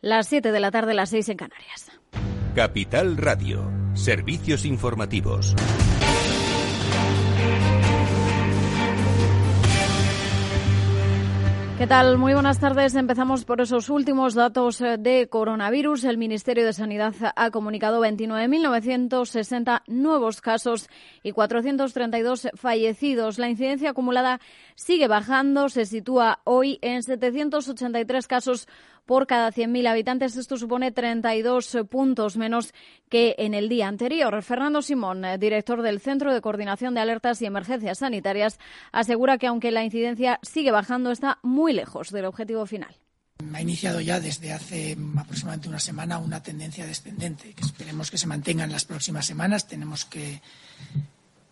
Las 7 de la tarde, las 6 en Canarias. Capital Radio, servicios informativos. ¿Qué tal? Muy buenas tardes. Empezamos por esos últimos datos eh, de coronavirus. El Ministerio de Sanidad ha comunicado 29.960 nuevos casos y 432 fallecidos. La incidencia acumulada sigue bajando. Se sitúa hoy en 783 casos por cada 100.000 habitantes. Esto supone 32 puntos menos que en el día anterior. Fernando Simón, director del Centro de Coordinación de Alertas y Emergencias Sanitarias, asegura que aunque la incidencia sigue bajando, está muy lejos del objetivo final. Ha iniciado ya desde hace aproximadamente una semana una tendencia descendente, que esperemos que se mantenga en las próximas semanas. Tenemos que,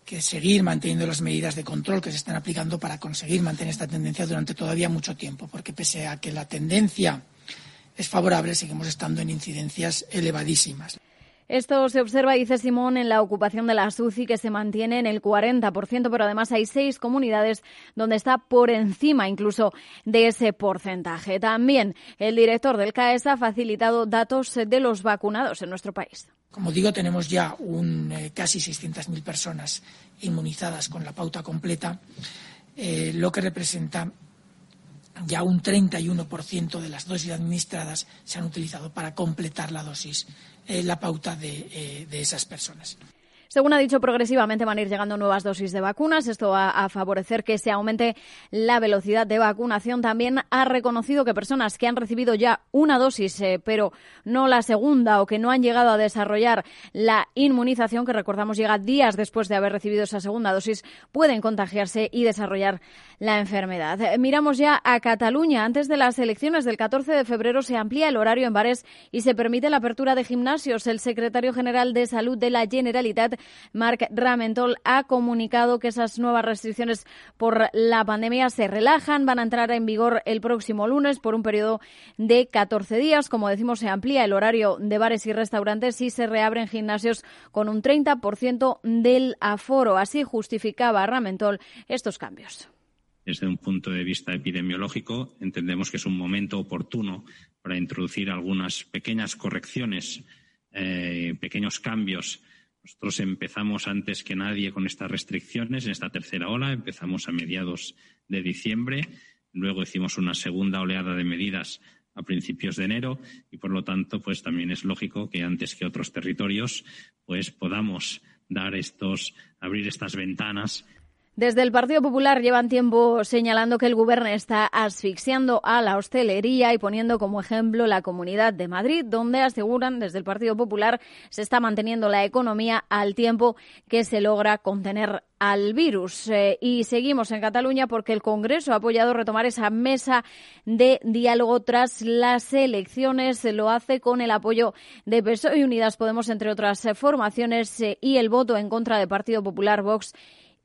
que seguir manteniendo las medidas de control que se están aplicando para conseguir mantener esta tendencia durante todavía mucho tiempo, porque pese a que la tendencia es favorable, seguimos estando en incidencias elevadísimas. Esto se observa, dice Simón, en la ocupación de la SUCI, que se mantiene en el 40%, pero además hay seis comunidades donde está por encima incluso de ese porcentaje. También el director del CAES ha facilitado datos de los vacunados en nuestro país. Como digo, tenemos ya un, eh, casi 600.000 personas inmunizadas con la pauta completa, eh, lo que representa ya un 31% de las dosis administradas se han utilizado para completar la dosis, eh, la pauta de, eh, de esas personas. Según ha dicho, progresivamente van a ir llegando nuevas dosis de vacunas. Esto va a favorecer que se aumente la velocidad de vacunación. También ha reconocido que personas que han recibido ya una dosis, eh, pero no la segunda, o que no han llegado a desarrollar la inmunización, que recordamos llega días después de haber recibido esa segunda dosis, pueden contagiarse y desarrollar la enfermedad. Eh, miramos ya a Cataluña. Antes de las elecciones del 14 de febrero se amplía el horario en bares y se permite la apertura de gimnasios. El secretario general de Salud de la Generalitat Marc Ramentol, ha comunicado que esas nuevas restricciones por la pandemia se relajan, van a entrar en vigor el próximo lunes por un periodo de 14 días. Como decimos, se amplía el horario de bares y restaurantes y se reabren gimnasios con un 30% del aforo. Así justificaba Ramentol estos cambios desde un punto de vista epidemiológico, entendemos que es un momento oportuno para introducir algunas pequeñas correcciones, eh, pequeños cambios nosotros empezamos antes que nadie con estas restricciones en esta tercera ola, empezamos a mediados de diciembre, luego hicimos una segunda oleada de medidas a principios de enero. Y por lo tanto pues también es lógico que antes que otros territorios pues podamos dar estos abrir estas ventanas desde el Partido Popular llevan tiempo señalando que el Gobierno está asfixiando a la hostelería y poniendo como ejemplo la Comunidad de Madrid, donde aseguran desde el Partido Popular se está manteniendo la economía al tiempo que se logra contener al virus. Eh, y seguimos en Cataluña porque el Congreso ha apoyado retomar esa mesa de diálogo tras las elecciones. Lo hace con el apoyo de PSOE y Unidas Podemos, entre otras formaciones, eh, y el voto en contra del Partido Popular, Vox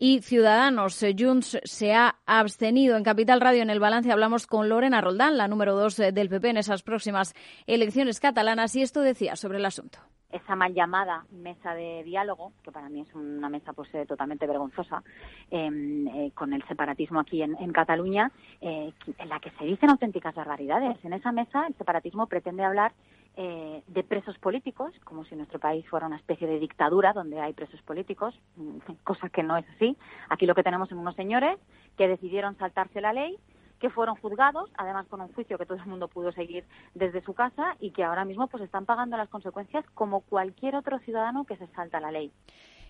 y Ciudadanos. Eh, Junts se ha abstenido. En Capital Radio, en el balance, hablamos con Lorena Roldán, la número dos eh, del PP en esas próximas elecciones catalanas, y esto decía sobre el asunto esa mal llamada mesa de diálogo, que para mí es una mesa pues eh, totalmente vergonzosa, em, con el separatismo aquí en, Cataluña, en la que se dicen auténticas barbaridades. En esa mesa el separatismo pretende hablar eh, de presos políticos, como si nuestro país fuera una especie de dictadura donde hay presos políticos, mm, cosa que no es así. Aquí lo que tenemos son unos señores que decidieron saltarse la ley, que fueron juzgados, además con un juicio que todo el mundo pudo seguir desde su casa y que ahora mismo pues están pagando las consecuencias como cualquier otro ciudadano que se salta la ley.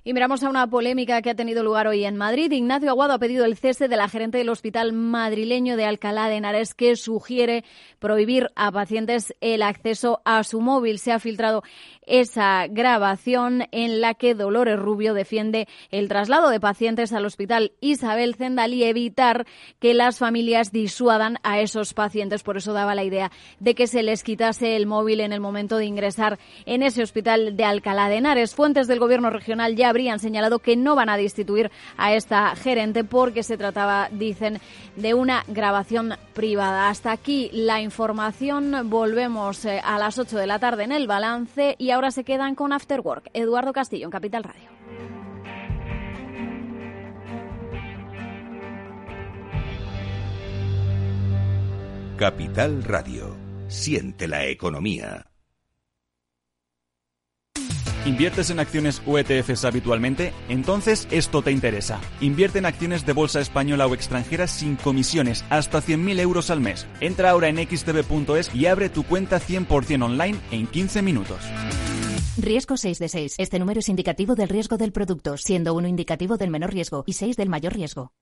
Y miramos a una polémica que ha tenido lugar hoy en Madrid. Ignacio Aguado ha pedido el cese de la gerente del Hospital Madrileño de Alcalá de Henares que sugiere prohibir a pacientes el acceso a su móvil. Se ha filtrado esa grabación en la que Dolores Rubio defiende el traslado de pacientes al Hospital Isabel Zendal y evitar que las familias disuadan a esos pacientes. Por eso daba la idea de que se les quitase el móvil en el momento de ingresar en ese hospital de Alcalá de Henares. Fuentes del Gobierno regional ya habrían señalado que no van a destituir a esta gerente porque se trataba, dicen, de una grabación privada. Hasta aquí la información. Volvemos eh, a las 8 de la tarde en el balance y ahora se quedan con After Work. Eduardo Castillo en Capital Radio. Capital Radio. Siente la economía. ¿Inviertes en acciones o ETFs habitualmente? Entonces esto te interesa. Invierte en acciones de bolsa española o extranjera sin comisiones, hasta 100.000 euros al mes. Entra ahora en xtb.es y abre tu cuenta 100% online en 15 minutos. Riesgo 6 de 6. Este número es indicativo del riesgo del producto, siendo uno indicativo del menor riesgo y 6 del mayor riesgo.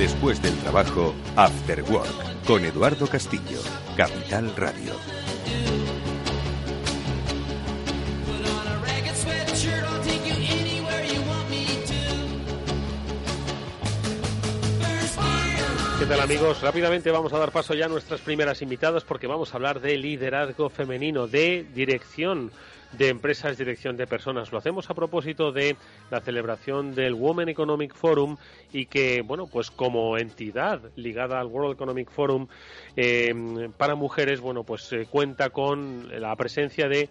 Después del trabajo, After Work, con Eduardo Castillo, Capital Radio. ¿Qué tal amigos? Rápidamente vamos a dar paso ya a nuestras primeras invitadas porque vamos a hablar de liderazgo femenino, de dirección de empresas, dirección de personas. Lo hacemos a propósito de la celebración del Women Economic Forum y que, bueno, pues como entidad ligada al World Economic Forum eh, para mujeres, bueno, pues eh, cuenta con la presencia de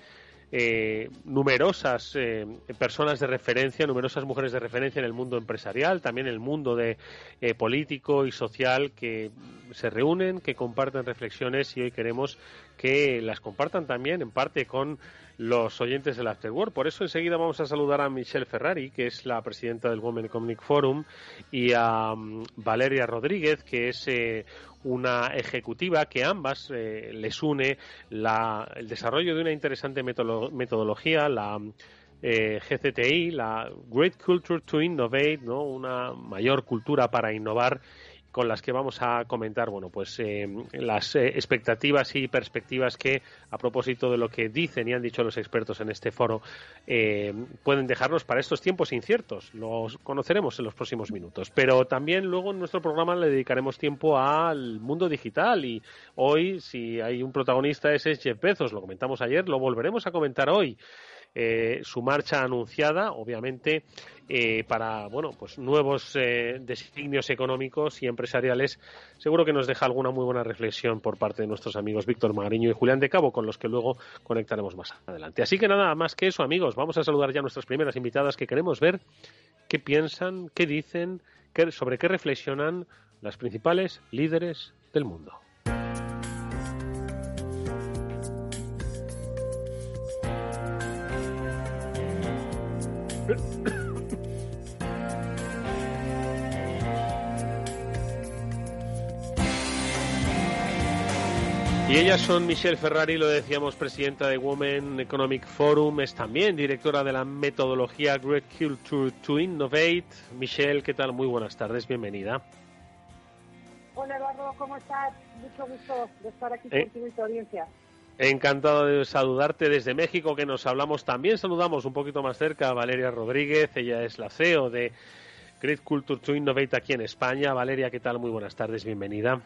eh, numerosas eh, personas de referencia, numerosas mujeres de referencia en el mundo empresarial, también en el mundo de eh, político y social que se reúnen, que comparten reflexiones y hoy queremos que las compartan también en parte con los oyentes del Afterworld. Por eso enseguida vamos a saludar a Michelle Ferrari, que es la presidenta del Women Economic Forum, y a mm, Valeria Rodríguez, que es eh, una ejecutiva que ambas eh, les une el desarrollo de una interesante metodología, la eh, GCTI, la Great Culture to Innovate, ¿no? una mayor cultura para innovar con las que vamos a comentar, bueno, pues eh, las eh, expectativas y perspectivas que, a propósito de lo que dicen y han dicho los expertos en este foro, eh, pueden dejarnos para estos tiempos inciertos. Los conoceremos en los próximos minutos. Pero también luego en nuestro programa le dedicaremos tiempo al mundo digital y hoy, si hay un protagonista, ese es Jeff Bezos. Lo comentamos ayer, lo volveremos a comentar hoy. Eh, su marcha anunciada, obviamente, eh, para bueno, pues nuevos eh, designios económicos y empresariales. Seguro que nos deja alguna muy buena reflexión por parte de nuestros amigos Víctor Magariño y Julián de Cabo, con los que luego conectaremos más adelante. Así que nada más que eso, amigos, vamos a saludar ya a nuestras primeras invitadas que queremos ver qué piensan, qué dicen, sobre qué reflexionan las principales líderes del mundo. Ellas son Michelle Ferrari, lo decíamos, presidenta de Women Economic Forum, es también directora de la metodología Great Culture to Innovate. Michelle, ¿qué tal? Muy buenas tardes, bienvenida. Hola Eduardo, ¿cómo estás? Mucho gusto de estar aquí eh, contigo y tu audiencia. Encantado de saludarte desde México, que nos hablamos también. Saludamos un poquito más cerca a Valeria Rodríguez, ella es la CEO de Great Culture to Innovate aquí en España. Valeria, ¿qué tal? Muy buenas tardes, bienvenida.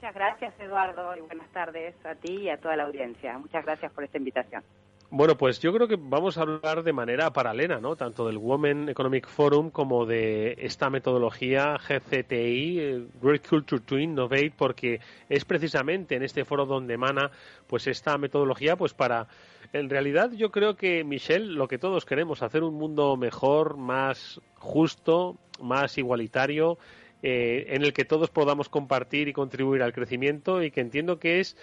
Muchas gracias, Eduardo, y buenas tardes a ti y a toda la audiencia. Muchas gracias por esta invitación. Bueno, pues yo creo que vamos a hablar de manera paralela, ¿no? Tanto del Women Economic Forum como de esta metodología GCTI, eh, Great Culture to Innovate, porque es precisamente en este foro donde emana pues esta metodología pues para en realidad yo creo que Michelle lo que todos queremos hacer un mundo mejor, más justo, más igualitario, eh, en el que todos podamos compartir y contribuir al crecimiento y que entiendo que es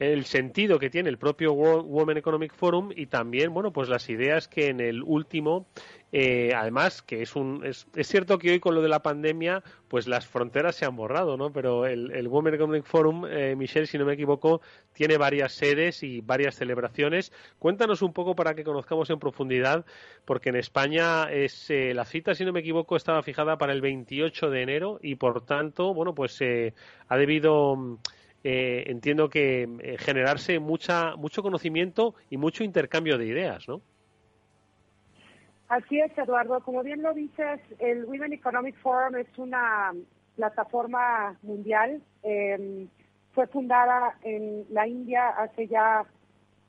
el sentido que tiene el propio Women Economic Forum y también, bueno, pues las ideas que en el último, eh, además, que es un, es, cierto que hoy con lo de la pandemia, pues las fronteras se han borrado, ¿no? Pero el, el Women Economic Forum, eh, Michelle, si no me equivoco, tiene varias sedes y varias celebraciones. Cuéntanos un poco para que conozcamos en profundidad, porque en España es eh, la cita, si no me equivoco, estaba fijada para el 28 de enero y por tanto, bueno, pues ha debido eh, entiendo que eh, generarse mucha, mucho conocimiento y mucho intercambio de ideas, ¿no? Así es, Eduardo. Como bien lo dices, el Women Economic Forum es una plataforma mundial. Em, fue fundada en la India hace ya,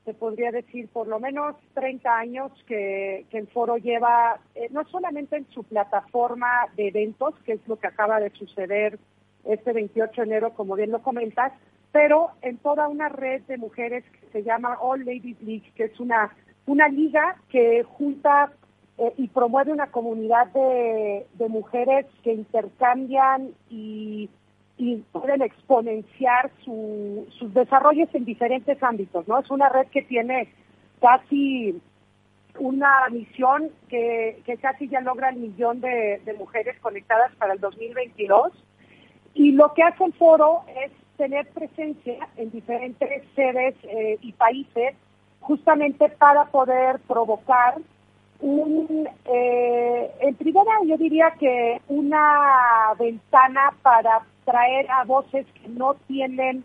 se podría decir, por lo menos 30 años que, el foro lleva, eh, no solamente en su plataforma de eventos, que es lo que acaba de suceder este 28 de enero, como bien lo comentas, pero en toda una red de mujeres que se llama All Ladies League, que es una, una liga que junta eh, y promueve una comunidad de, mujeres que intercambian y, pueden exponenciar sus desarrollos en diferentes ámbitos, ¿no? Es una red que tiene casi una misión que, casi ya logra el millón de, mujeres conectadas para el 2022. Y lo que hace el foro es tener presencia en diferentes sedes eh, y países justamente para poder provocar un, eh, en primera yo diría que una ventana para traer a voces que no tienen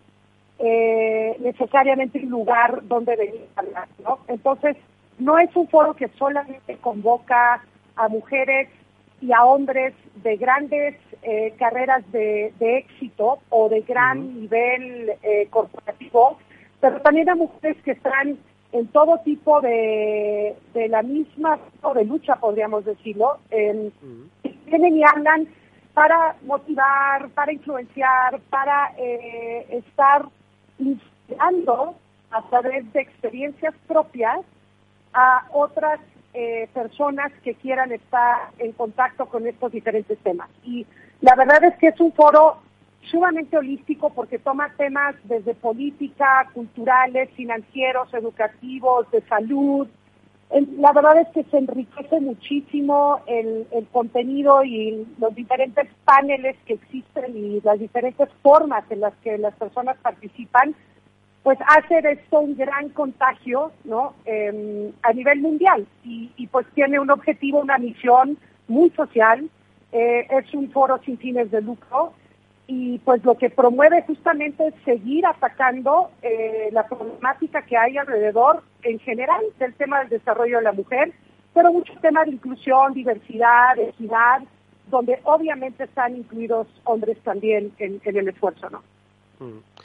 eh, necesariamente un lugar donde venir a hablar, ¿no? Entonces, no es un foro que solamente convoca a mujeres y a hombres de grandes eh, carreras de, éxito o de gran nivel eh, corporativo, pero también a mujeres que están en todo tipo de, de la misma de lucha, podríamos decirlo, en, vienen y hablan para motivar, para influenciar, para eh, estar inspirando a través de experiencias propias a otras eh, personas que quieran estar en contacto con estos diferentes temas. Y la verdad es que es un foro sumamente holístico porque toma temas desde política, culturales, financieros, educativos, de salud. La verdad es que se enriquece muchísimo el, el contenido y los diferentes paneles que existen y las diferentes formas en las que las personas participan pues hace de esto un gran contagio ¿no? Em, a nivel mundial y, pues tiene un objetivo, una misión muy social, eh, es un foro sin fines de lucro y pues lo que promueve justamente es seguir atacando eh, la problemática que hay alrededor en general del tema del desarrollo de la mujer, pero muchos temas de inclusión, diversidad, equidad, donde obviamente están incluidos hombres también en, el esfuerzo, ¿no? Mm.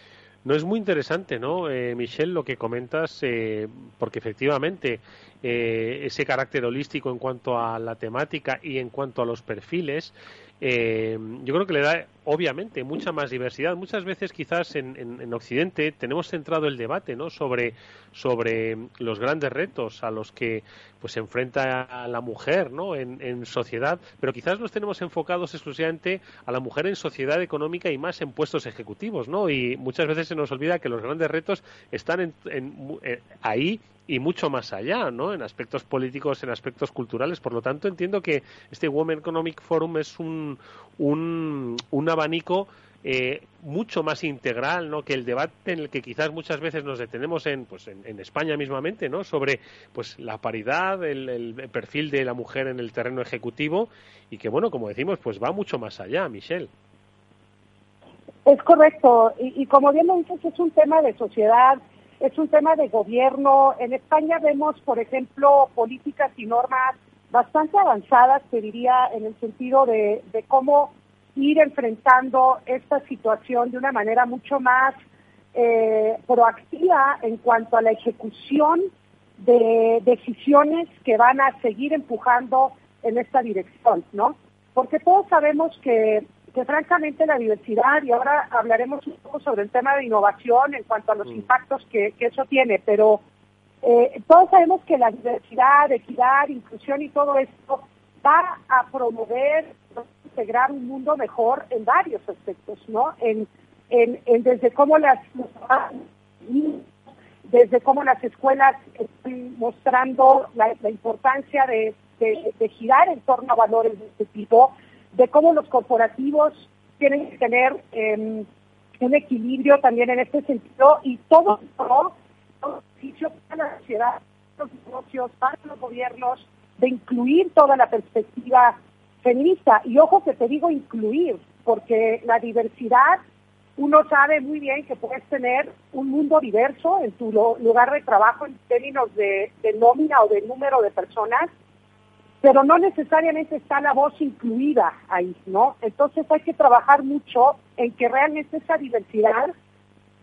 No es muy interesante, ¿no, eh, Michelle, lo que comentas, eh, porque efectivamente eh, ese carácter holístico en cuanto a la temática y en cuanto a los perfiles, yo creo que le da obviamente mucha más diversidad. Muchas veces quizás en, en, Occidente tenemos centrado el debate ¿no? sobre, sobre los grandes retos a los que pues se enfrenta la mujer ¿no? en, en, sociedad, pero quizás nos tenemos enfocados exclusivamente a la mujer en sociedad económica y más en puestos ejecutivos, ¿no? Y muchas veces se nos olvida que los grandes retos están en, eh, ahí y mucho más allá, ¿no? En aspectos políticos, en aspectos culturales. Por lo tanto, entiendo que este Women Economic Forum es un, un, un abanico eh, mucho más integral ¿no? que el debate en el que quizás muchas veces nos detenemos en, pues, en, España mismamente ¿no? sobre pues, la paridad, el, perfil de la mujer en el terreno ejecutivo y que, bueno, como decimos, pues va mucho más allá, Michelle. Es correcto, y, y como bien lo dices, es un tema de sociedad, es un tema de gobierno. En España vemos, por ejemplo, políticas y normas bastante avanzadas, te diría, en el sentido de, cómo ir enfrentando esta situación de una manera mucho más eh, proactiva en cuanto a la ejecución de decisiones que van a seguir empujando en esta dirección, ¿no? Porque todos sabemos que, que francamente la diversidad, y ahora hablaremos un poco sobre el tema de innovación en cuanto a los mm. impactos que, que, eso tiene, pero eh, todos sabemos que la diversidad, equidad, inclusión y todo esto va a promover integrar un mundo mejor en varios aspectos, ¿no? En, en, desde cómo las desde cómo las escuelas están mostrando la, importancia de, girar en torno a valores de este tipo, de cómo los corporativos tienen que tener em, un equilibrio también en este sentido y todo esto beneficio para la sociedad, para los negocios, para los gobiernos, de incluir toda la perspectiva feminista. Y ojo que te digo incluir, porque la diversidad, uno sabe muy bien que puedes tener un mundo diverso en tu lugar de trabajo en términos de, nómina o de número de personas, pero no necesariamente está la voz incluida ahí, ¿no? Entonces hay que trabajar mucho en que realmente esa diversidad,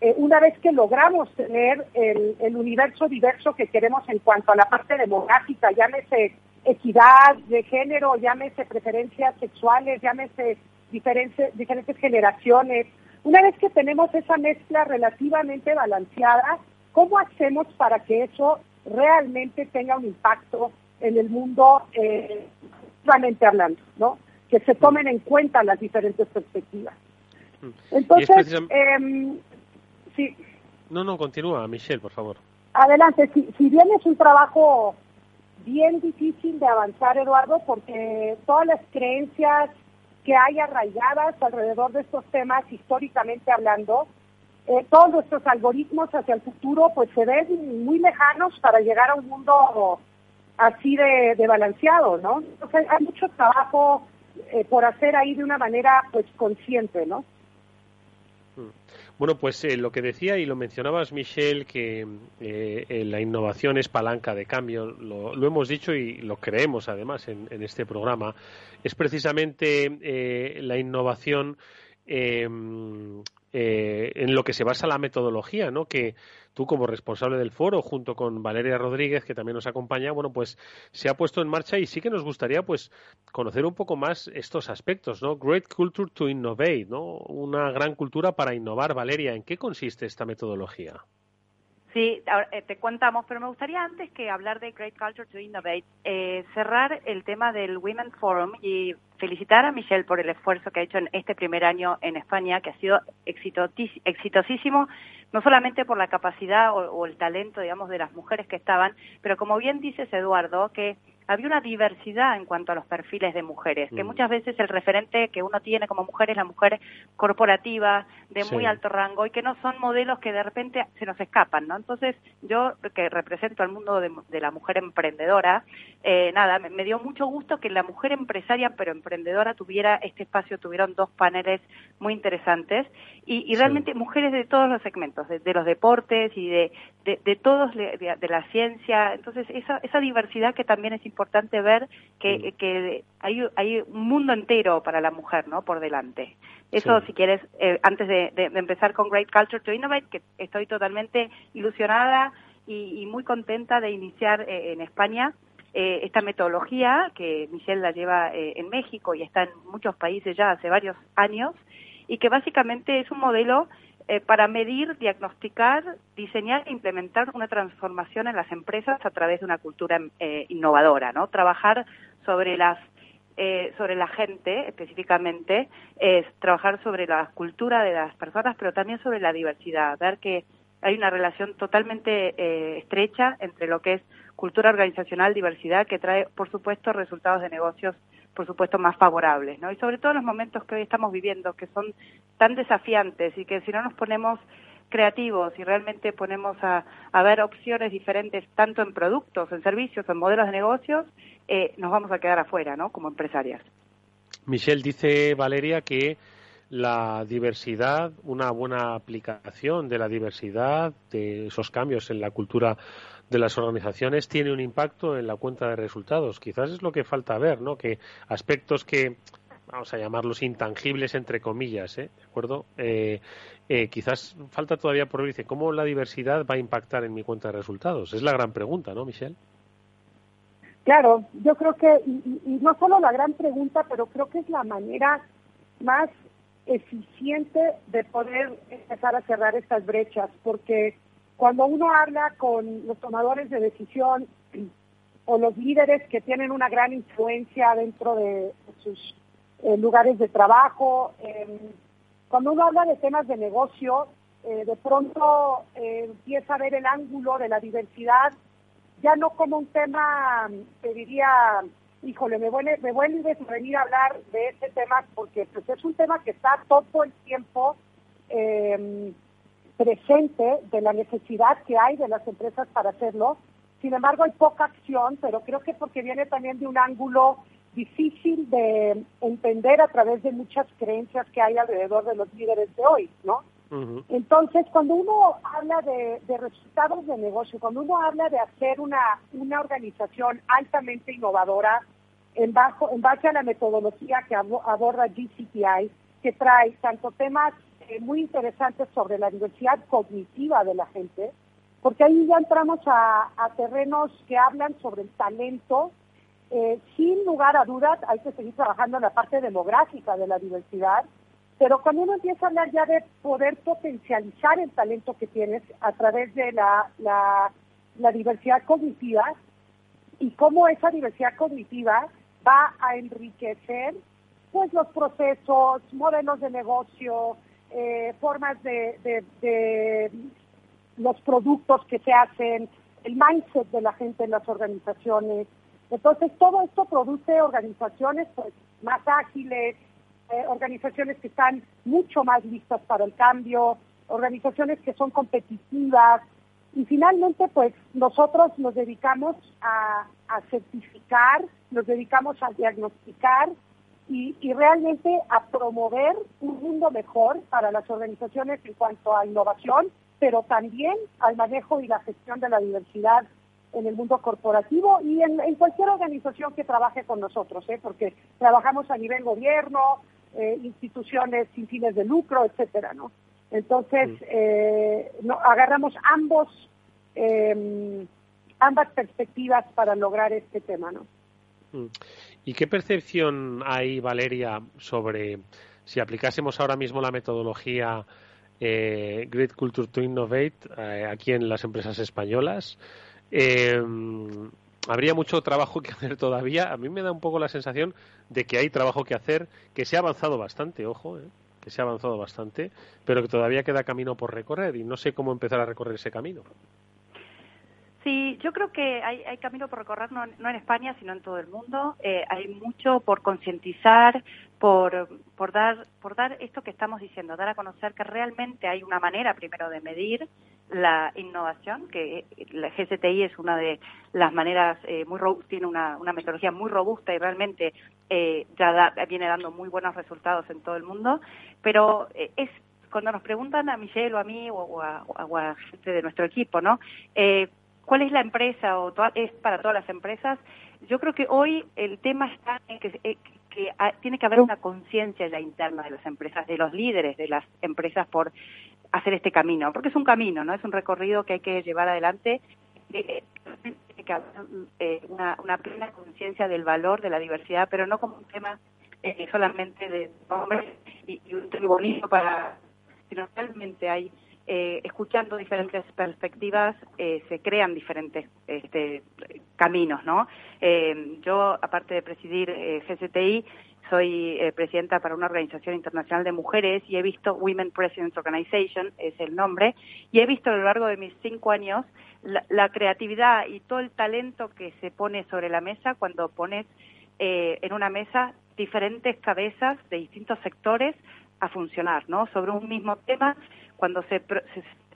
eh, una vez que logramos tener el, universo diverso que queremos en cuanto a la parte demográfica, llámese equidad de género, llámese preferencias sexuales, llámese diferentes generaciones. Una vez que tenemos esa mezcla relativamente balanceada, ¿cómo hacemos para que eso realmente tenga un impacto en el mundo, eh, hablando, ¿no? Que se tomen en cuenta las diferentes perspectivas. Mm. Entonces, eh, sí. No, no, continúa, Michelle, por favor. Adelante, si, si bien es un trabajo bien difícil de avanzar, Eduardo, porque todas las creencias que hay arraigadas alrededor de estos temas, históricamente hablando, eh, todos nuestros algoritmos hacia el futuro pues se ven muy lejanos para llegar a un mundo así de, balanceado, ¿no? Entonces hay mucho trabajo eh, por hacer ahí de una manera pues consciente, ¿no? Bueno, pues eh, lo que decía y lo mencionabas, Michelle, que eh, la innovación es palanca de cambio, lo, hemos dicho y lo creemos además en, este programa, es precisamente eh, la innovación em, en lo que se basa la metodología, ¿no? Que tú como responsable del foro, junto con Valeria Rodríguez, que también nos acompaña, bueno, pues se ha puesto en marcha y sí que nos gustaría, pues, conocer un poco más estos aspectos, ¿no? Great Culture to Innovate, ¿no? Una gran cultura para innovar. Valeria, ¿en qué consiste esta metodología? Sí, eh, te contamos, pero me gustaría antes que hablar de Great Culture to Innovate, eh, cerrar el tema del Women Forum y felicitar a Michelle por el esfuerzo que ha hecho en este primer año en España, que ha sido exitosísimo, no solamente por la capacidad o, o el talento, digamos, de las mujeres que estaban, pero como bien dices, Eduardo, que había una diversidad en cuanto a los perfiles de mujeres, que mm. muchas veces el referente que uno tiene como mujer es la mujer corporativa, de muy alto rango, y que no son modelos que de repente se nos escapan, ¿no? Entonces, yo que represento al mundo de, la mujer emprendedora, eh, nada, me, dio mucho gusto que la mujer empresaria, pero emprendedora, tuviera este espacio, tuvieron dos paneles muy interesantes, y, realmente mujeres de todos los segmentos, de, los deportes y de, de, todos, de, la ciencia, entonces esa, esa diversidad que también es importante importante ver que, que hay, hay un mundo entero para la mujer, ¿no? Por delante. Eso, si quieres, eh, antes de, empezar con Great Culture to Innovate, que estoy totalmente ilusionada y, muy contenta de iniciar eh, en España eh, esta metodología que Michelle la lleva en México y está en muchos países ya hace varios años y que básicamente es un modelo eh, para medir, diagnosticar, diseñar e implementar una transformación en las empresas a través de una cultura eh, innovadora, ¿no? Trabajar sobre las eh, sobre la gente específicamente es trabajar sobre la cultura de las personas, pero también sobre la diversidad, ver que hay una relación totalmente estrecha entre lo que es cultura organizacional, diversidad, que trae, por supuesto, resultados de negocios por supuesto, más favorables, ¿no? Y sobre todo en los momentos que hoy estamos viviendo, que son tan desafiantes y que si no nos ponemos creativos y realmente ponemos a, ver opciones diferentes tanto en productos, en servicios, en modelos de negocios, eh, nos vamos a quedar afuera, ¿no? Como empresarias. Michelle dice Valeria que la diversidad, una buena aplicación de la diversidad, de esos cambios en la cultura de las organizaciones tiene un impacto en la cuenta de resultados. Quizás es lo que falta ver, ¿no? Que aspectos que vamos a llamarlos intangibles entre comillas, ¿eh? ¿de acuerdo? Eh, eh, quizás falta todavía por ver, ¿cómo la diversidad va a impactar en mi cuenta de resultados? Es la gran pregunta, ¿no, Michelle? Claro, yo creo que, y, no solo la gran pregunta, pero creo que es la manera más eficiente de poder empezar a cerrar estas brechas, porque cuando uno habla con los tomadores de decisión o los líderes que tienen una gran influencia dentro de sus eh, lugares de trabajo, em, cuando uno habla de temas de negocio, eh, de pronto eh, empieza a ver el ángulo de la diversidad, ya no como un tema, te diría, híjole, me vuelve, me vuelve a venir a hablar de este tema porque pues, es un tema que está todo el tiempo em, presente de la necesidad que hay de las empresas para hacerlo. Sin embargo, hay poca acción, pero creo que porque viene también de un ángulo difícil de entender a través de muchas creencias que hay alrededor de los líderes de hoy, ¿no? Entonces, cuando uno habla de, resultados de negocio, cuando uno habla de hacer una, una organización altamente innovadora en, bajo, en base a la metodología que aborda GCPI, que trae tanto temas eh, muy interesantes sobre la diversidad cognitiva de la gente, porque ahí ya entramos a, terrenos que hablan sobre el talento. Eh, sin lugar a dudas, hay que seguir trabajando en la parte demográfica de la diversidad, pero cuando uno empieza a hablar ya de poder potencializar el talento que tienes a través de la, la diversidad cognitiva, y cómo esa diversidad cognitiva va a enriquecer pues los procesos, modelos de negocio, eh, formas de, de, los productos que se hacen, el mindset de la gente en las organizaciones. Entonces, todo esto produce organizaciones pues, más ágiles, eh, organizaciones que están mucho más listas para el cambio, organizaciones que son competitivas. Y finalmente, pues nosotros nos dedicamos a, a certificar, nos dedicamos a diagnosticar y, realmente a promover un mundo mejor para las organizaciones en cuanto a innovación, pero también al manejo y la gestión de la diversidad en el mundo corporativo y en, cualquier organización que trabaje con nosotros, ¿eh? porque trabajamos a nivel gobierno, eh, instituciones sin fines de lucro, etcétera, ¿no? Entonces, eh, no, agarramos ambos, em, ambas perspectivas para lograr este tema, ¿no? Mm. ¿Y qué percepción hay, Valeria, sobre si aplicásemos ahora mismo la metodología eh, Great Culture to Innovate eh, aquí en las empresas españolas? Eh, habría mucho trabajo que hacer todavía. A mí me da un poco la sensación de que hay trabajo que hacer, que se ha avanzado bastante, ojo, eh, que se ha avanzado bastante, pero que todavía queda camino por recorrer y no sé cómo empezar a recorrer ese camino. Sí, yo creo que hay, hay camino por recorrer, no, en España, sino en todo el mundo. Eh, hay mucho por concientizar, por, dar, por dar esto que estamos diciendo, dar a conocer que realmente hay una manera primero de medir la innovación, que la GCTI es una de las maneras eh, muy tiene una, metodología muy robusta y realmente eh, ya viene dando muy buenos resultados en todo el mundo, pero eh, es cuando nos preguntan a Michelle o a mí o, a, o a, gente de nuestro equipo, ¿no? Eh, ¿Cuál es la empresa o es para todas las empresas? Yo creo que hoy el tema está en que, eh, que, tiene que haber una conciencia ya interna de las empresas, de los líderes de las empresas por hacer este camino, porque es un camino, ¿no? Es un recorrido que hay que llevar adelante. Eh, eh, una, una, plena conciencia del valor de la diversidad, pero no como un tema eh, solamente de hombres y, un bonito para, sino realmente hay eh, escuchando diferentes perspectivas eh, se crean diferentes este, caminos, ¿no? Eh, yo, aparte de presidir GCTI, soy presidenta para una organización internacional de mujeres y he visto Women Presidents Organization, es el nombre, y he visto a lo largo de mis cinco años la, la creatividad y todo el talento que se pone sobre la mesa cuando pones en una mesa diferentes cabezas de distintos sectores a funcionar, ¿no? Sobre un mismo tema cuando se,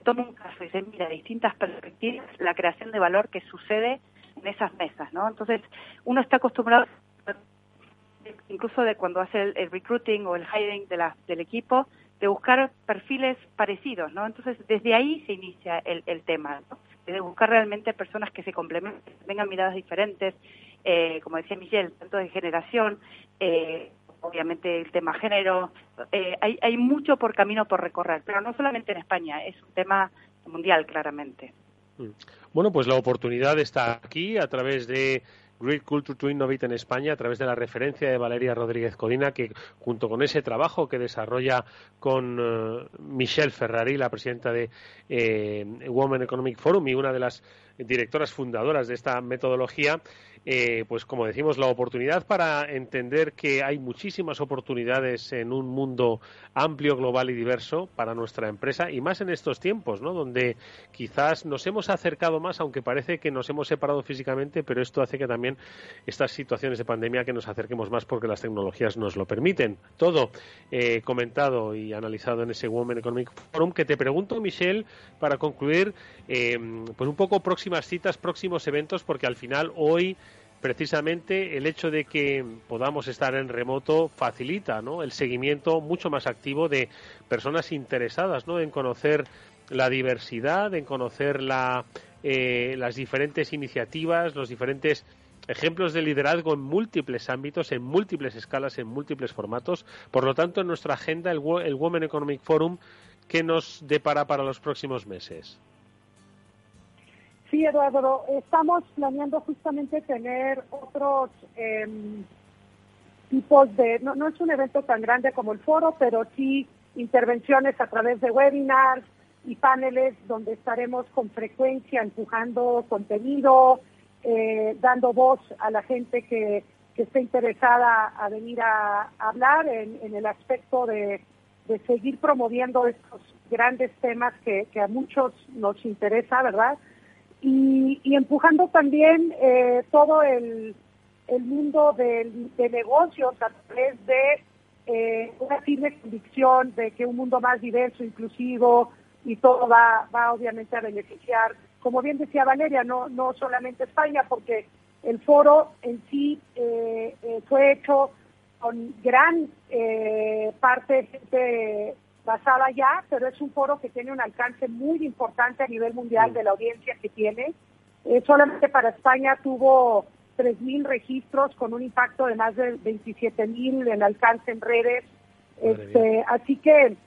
toma un caso y se mira distintas perspectivas, la creación de valor que sucede en esas mesas, ¿no? Entonces, uno está acostumbrado, incluso de cuando hace el, recruiting o el hiring de la, del equipo, de buscar perfiles parecidos, ¿no? Entonces, desde ahí se inicia el, el tema, ¿no? De buscar realmente personas que se complementen, tengan miradas diferentes, eh, como decía Miguel, tanto de generación, eh, obviamente el tema género, eh, hay, hay mucho por camino por recorrer, pero no solamente en España, es un tema mundial claramente. Mm. Bueno, pues la oportunidad está aquí a través de Great Culture to Innovate en España a través de la referencia de Valeria Rodríguez Codina, que junto con ese trabajo que desarrolla con eh, Michelle Ferrari, la presidenta de eh, Women Economic Forum y una de las directoras fundadoras de esta metodología, eh, pues como decimos, la oportunidad para entender que hay muchísimas oportunidades en un mundo amplio, global y diverso para nuestra empresa y más en estos tiempos, ¿no? Donde quizás nos hemos acercado más, aunque parece que nos hemos separado físicamente, pero esto hace que también estas situaciones de pandemia que nos acerquemos más porque las tecnologías nos lo permiten. Todo eh, comentado y analizado en ese Women Economic Forum que te pregunto, Michelle, para concluir, eh, pues un poco próximas citas, próximos eventos, porque al final hoy precisamente el hecho de que podamos estar en remoto facilita ¿no? el seguimiento mucho más activo de personas interesadas ¿no? en conocer la diversidad, en conocer la, eh, las diferentes iniciativas, los diferentes ejemplos de liderazgo en múltiples ámbitos, en múltiples escalas, en múltiples formatos. Por lo tanto, en nuestra agenda, el, el Women Economic Forum, ¿qué nos depara para los próximos meses? Sí, Eduardo, estamos planeando justamente tener otros em, tipos de, no, es un evento tan grande como el foro, pero sí intervenciones a través de webinars y paneles donde estaremos con frecuencia empujando contenido, eh, dando voz a la gente que, que esté interesada a venir a, hablar en, el aspecto de, seguir promoviendo estos grandes temas que, a muchos nos interesa, ¿verdad? Y, empujando también eh, todo el, mundo de, negocios a través de eh, una firme convicción de que un mundo más diverso, inclusivo y todo va, va obviamente a beneficiar, como bien decía Valeria, no, no solamente España, porque el foro en sí eh, eh, fue hecho con gran eh, parte gente basada ya, pero es un foro que tiene un alcance muy importante a nivel mundial de la audiencia que tiene. solamente para España tuvo 3.000 registros con un impacto de más de 27.000 en alcance en redes. Este, así que,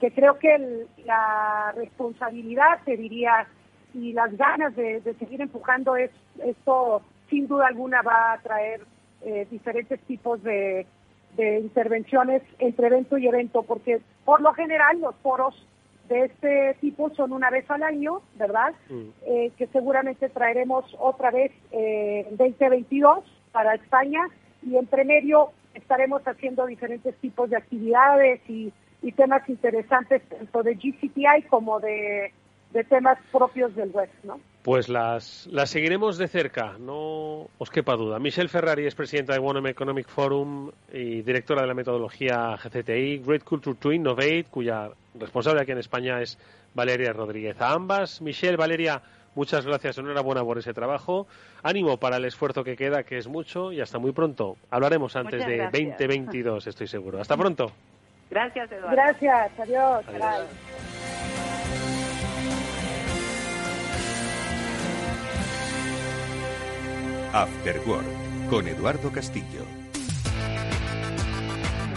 que creo que la responsabilidad, te diría, y las ganas de, seguir empujando es, esto, sin duda alguna, va a traer eh, diferentes tipos de, intervenciones entre evento y evento, porque por lo general los foros de este tipo son una vez al año, ¿verdad? Mm. Eh, que seguramente traeremos otra vez eh, en 2022 para España y entre medio estaremos haciendo diferentes tipos de actividades y, temas interesantes tanto de GCPI como de, temas propios del web, ¿no? Pues las, las seguiremos de cerca, no os quepa duda. Michelle Ferrari es presidenta de One Economic Forum y directora de la metodología GCTI, Great Culture to Innovate, cuya responsable aquí en España es Valeria Rodríguez. A ambas, Michelle, Valeria, muchas gracias, enhorabuena por ese trabajo. Ánimo para el esfuerzo que queda, que es mucho, y hasta muy pronto. Hablaremos antes de 2022, estoy seguro. Hasta pronto. Gracias, Eduardo. Gracias, adiós. adiós. After Work con Eduardo Castillo.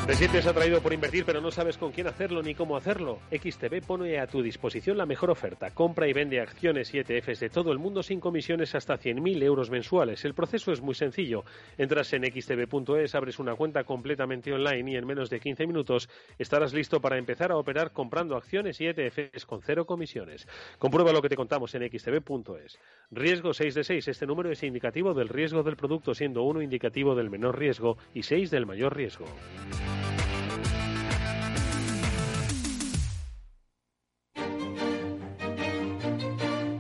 Te sientes atraído por invertir, pero no sabes con quién hacerlo ni cómo hacerlo. XTB pone a tu disposición la mejor oferta. Compra y vende acciones y ETFs de todo el mundo sin comisiones hasta 100.000 euros mensuales. El proceso es muy sencillo. Entras en xtb.es, abres una cuenta completamente online y en menos de 15 minutos estarás listo para empezar a operar comprando acciones y ETFs con cero comisiones. Comprueba lo que te contamos en xtb.es. Riesgo 6 de 6. Este número es indicativo del riesgo del producto, siendo 1 indicativo del menor riesgo y 6 del mayor riesgo.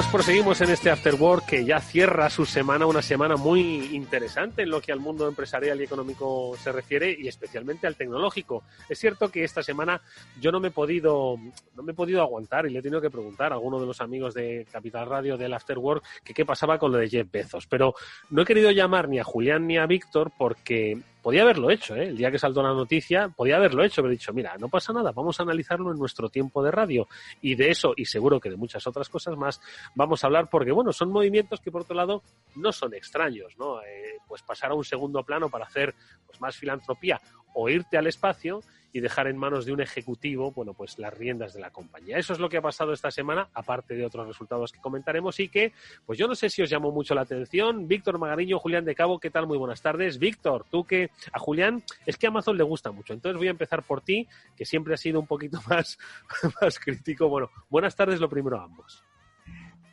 Pues proseguimos en este After Work que ya cierra su semana, una semana muy interesante en lo que al mundo empresarial y económico se refiere y especialmente al tecnológico. Es cierto que esta semana yo no me he podido, no me he podido aguantar y le he tenido que preguntar a alguno de los amigos de Capital Radio del After Work que qué pasaba con lo de Jeff Bezos. Pero no he querido llamar ni a Julián ni a Víctor porque podía haberlo hecho, ¿eh? el día que saltó la noticia, podía haberlo hecho, pero dicho, mira, no pasa nada, vamos a analizarlo en nuestro tiempo de radio. Y de eso, y seguro que de muchas otras cosas más, vamos a hablar porque, bueno, son movimientos que por otro lado no son extraños, ¿no? Eh, pues pasar a un segundo plano para hacer pues, más filantropía o irte al espacio y dejar en manos de un ejecutivo, bueno, pues las riendas de la compañía. Eso es lo que ha pasado esta semana, aparte de otros resultados que comentaremos y que, pues yo no sé si os llamó mucho la atención. Víctor Magariño, Julián de Cabo, ¿qué tal? Muy buenas tardes. Víctor, tú que a Julián es que a Amazon le gusta mucho. Entonces voy a empezar por ti, que siempre has sido un poquito más, más crítico. Bueno, buenas tardes lo primero a ambos.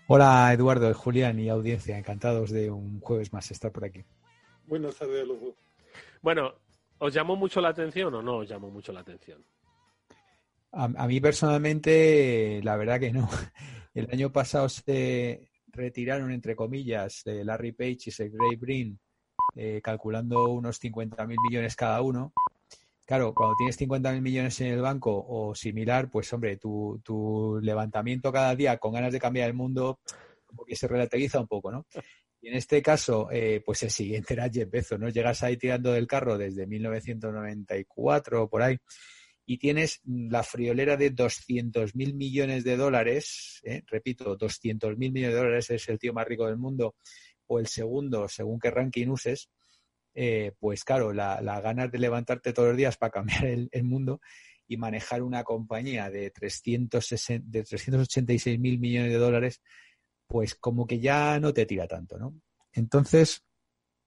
Hola Eduardo, Julián y audiencia, encantados de un jueves más estar por aquí. Buenas tardes a los dos. Bueno, ¿Os llamó mucho la atención o no os llamó mucho la atención? A, mí personalmente, la verdad que no. El año pasado se retiraron, entre comillas, Larry Page y Sergey Brin eh, calculando unos 50.000 millones cada uno. Claro, cuando tienes 50.000 millones en el banco o similar, pues hombre, tu, tu levantamiento cada día con ganas de cambiar el mundo como que se relativiza un poco, ¿no? Y en este caso, eh, pues el siguiente era Jeff Bezos, ¿no? Llegas ahí tirando del carro desde 1994 o por ahí y tienes la friolera de 200 mil millones de dólares, ¿eh? repito, 200 mil millones de dólares es el tío más rico del mundo o el segundo, según qué ranking uses, eh, pues claro, la, ganas de levantarte todos los días para cambiar el, mundo y manejar una compañía de, 360, de 386 mil millones de dólares, pues como que ya no te tira tanto, ¿no? Entonces,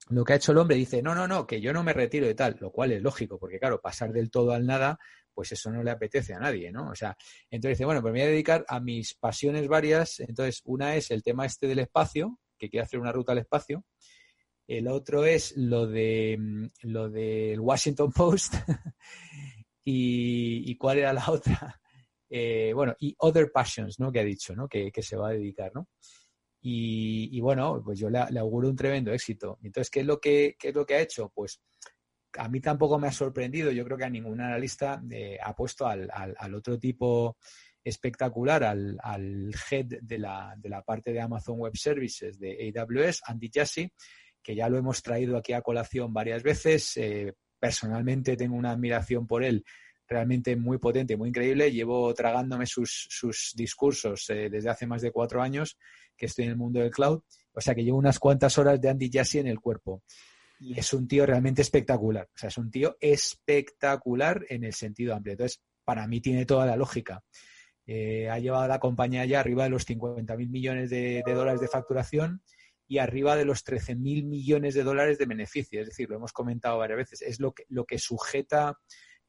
lo que ha hecho el hombre dice, no, no, no, que yo no me retiro de tal, lo cual es lógico, porque claro, pasar del todo al nada, pues eso no le apetece a nadie, ¿no? O sea, entonces dice, bueno, pues me voy a dedicar a mis pasiones varias, entonces una es el tema este del espacio, que quiere hacer una ruta al espacio, el otro es lo de mm, lo del Washington Post y, cuál era la otra, eh, bueno, y Other Passions, ¿no? Que ha dicho, ¿no? Que, que se va a dedicar, ¿no? Y, bueno, pues yo le, auguro un tremendo éxito. Entonces, ¿qué es lo que, es lo que ha hecho? Pues a mí tampoco me ha sorprendido, yo creo que a ningún analista eh, ha puesto al, otro tipo espectacular, al, head de la, de la, parte de Amazon Web Services de AWS, Andy Jassy, que ya lo hemos traído aquí a colación varias veces. Eh, personalmente tengo una admiración por él realmente muy potente, muy increíble. Llevo tragándome sus, sus discursos eh, desde hace más de cuatro años que estoy en el mundo del cloud. O sea que llevo unas cuantas horas de Andy Jassy en el cuerpo. Y es un tío realmente espectacular. O sea, es un tío espectacular en el sentido amplio. Entonces, para mí tiene toda la lógica. Eh, ha llevado a la compañía ya arriba de los 50.000 millones de, dólares de facturación y arriba de los 13.000 millones de dólares de beneficio. Es decir, lo hemos comentado varias veces. Es lo que, lo que sujeta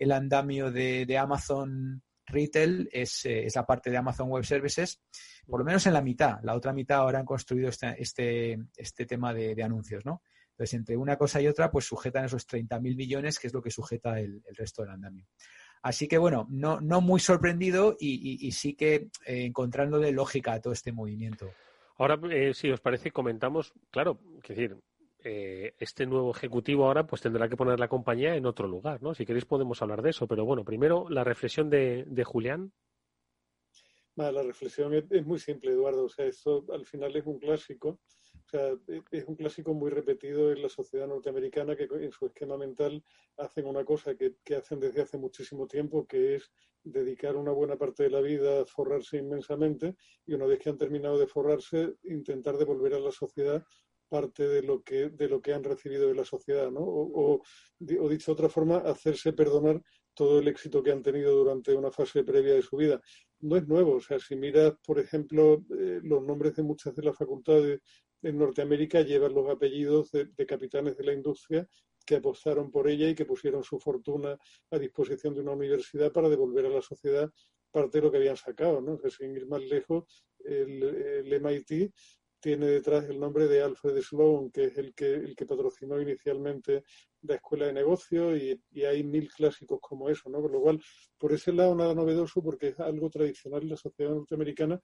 el andamio de, Amazon Retail es, eh, la parte de Amazon Web Services, por lo menos en la mitad. La otra mitad ahora han construido este, este, tema de, anuncios, ¿no? Entonces, entre una cosa y otra, pues sujetan esos 30.000 millones, que es lo que sujeta el, resto del andamio. Así que, bueno, no, no muy sorprendido y, sí que eh, encontrándole lógica a todo este movimiento. Ahora, eh, si os parece, comentamos, claro, es decir, eh, este nuevo ejecutivo ahora pues tendrá que poner la compañía en otro lugar, ¿no? Si queréis podemos hablar de eso, pero bueno, primero la reflexión de, Julián. la reflexión es, muy simple, Eduardo. O sea, esto al final es un clásico. O sea, e, es un clásico muy repetido en la sociedad norteamericana que en su esquema mental hacen una cosa que, que hacen desde hace muchísimo tiempo, que es dedicar una buena parte de la vida a forrarse inmensamente y una vez que han terminado de forrarse, intentar devolver a la sociedad parte de lo que, de lo que han recibido de la sociedad, ¿no? O, o, dicho de otra forma, hacerse perdonar todo el éxito que han tenido durante una fase previa de su vida. No es nuevo, o sea, si miras, por ejemplo, eh, los nombres de muchas de las facultades en Norteamérica llevan los apellidos de, capitanes de la industria que apostaron por ella y que pusieron su fortuna a disposición de una universidad para devolver a la sociedad parte de lo que habían sacado, ¿no? sin ir más lejos, el, el MIT tiene detrás el nombre de Alfred Sloan, que es el que, el que patrocinó inicialmente la escuela de negocio y, hay mil clásicos como eso, ¿no? Por lo cual, por ese lado nada novedoso porque es algo tradicional en la sociedad norteamericana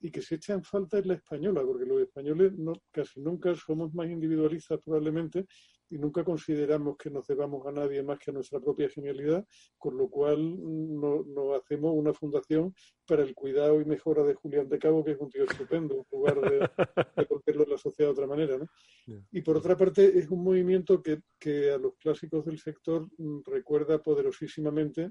y que se echa en falta en la española, porque los españoles no, casi nunca somos más individualistas probablemente y nunca consideramos que nos debamos a nadie más que a nuestra propia genialidad, con lo cual nos no hacemos una fundación para el cuidado y mejora de Julián de Cabo, que es un tío estupendo, en lugar de, de en la sociedad de otra manera. ¿no? Y por otra parte, es un movimiento que, que a los clásicos del sector mm, recuerda poderosísimamente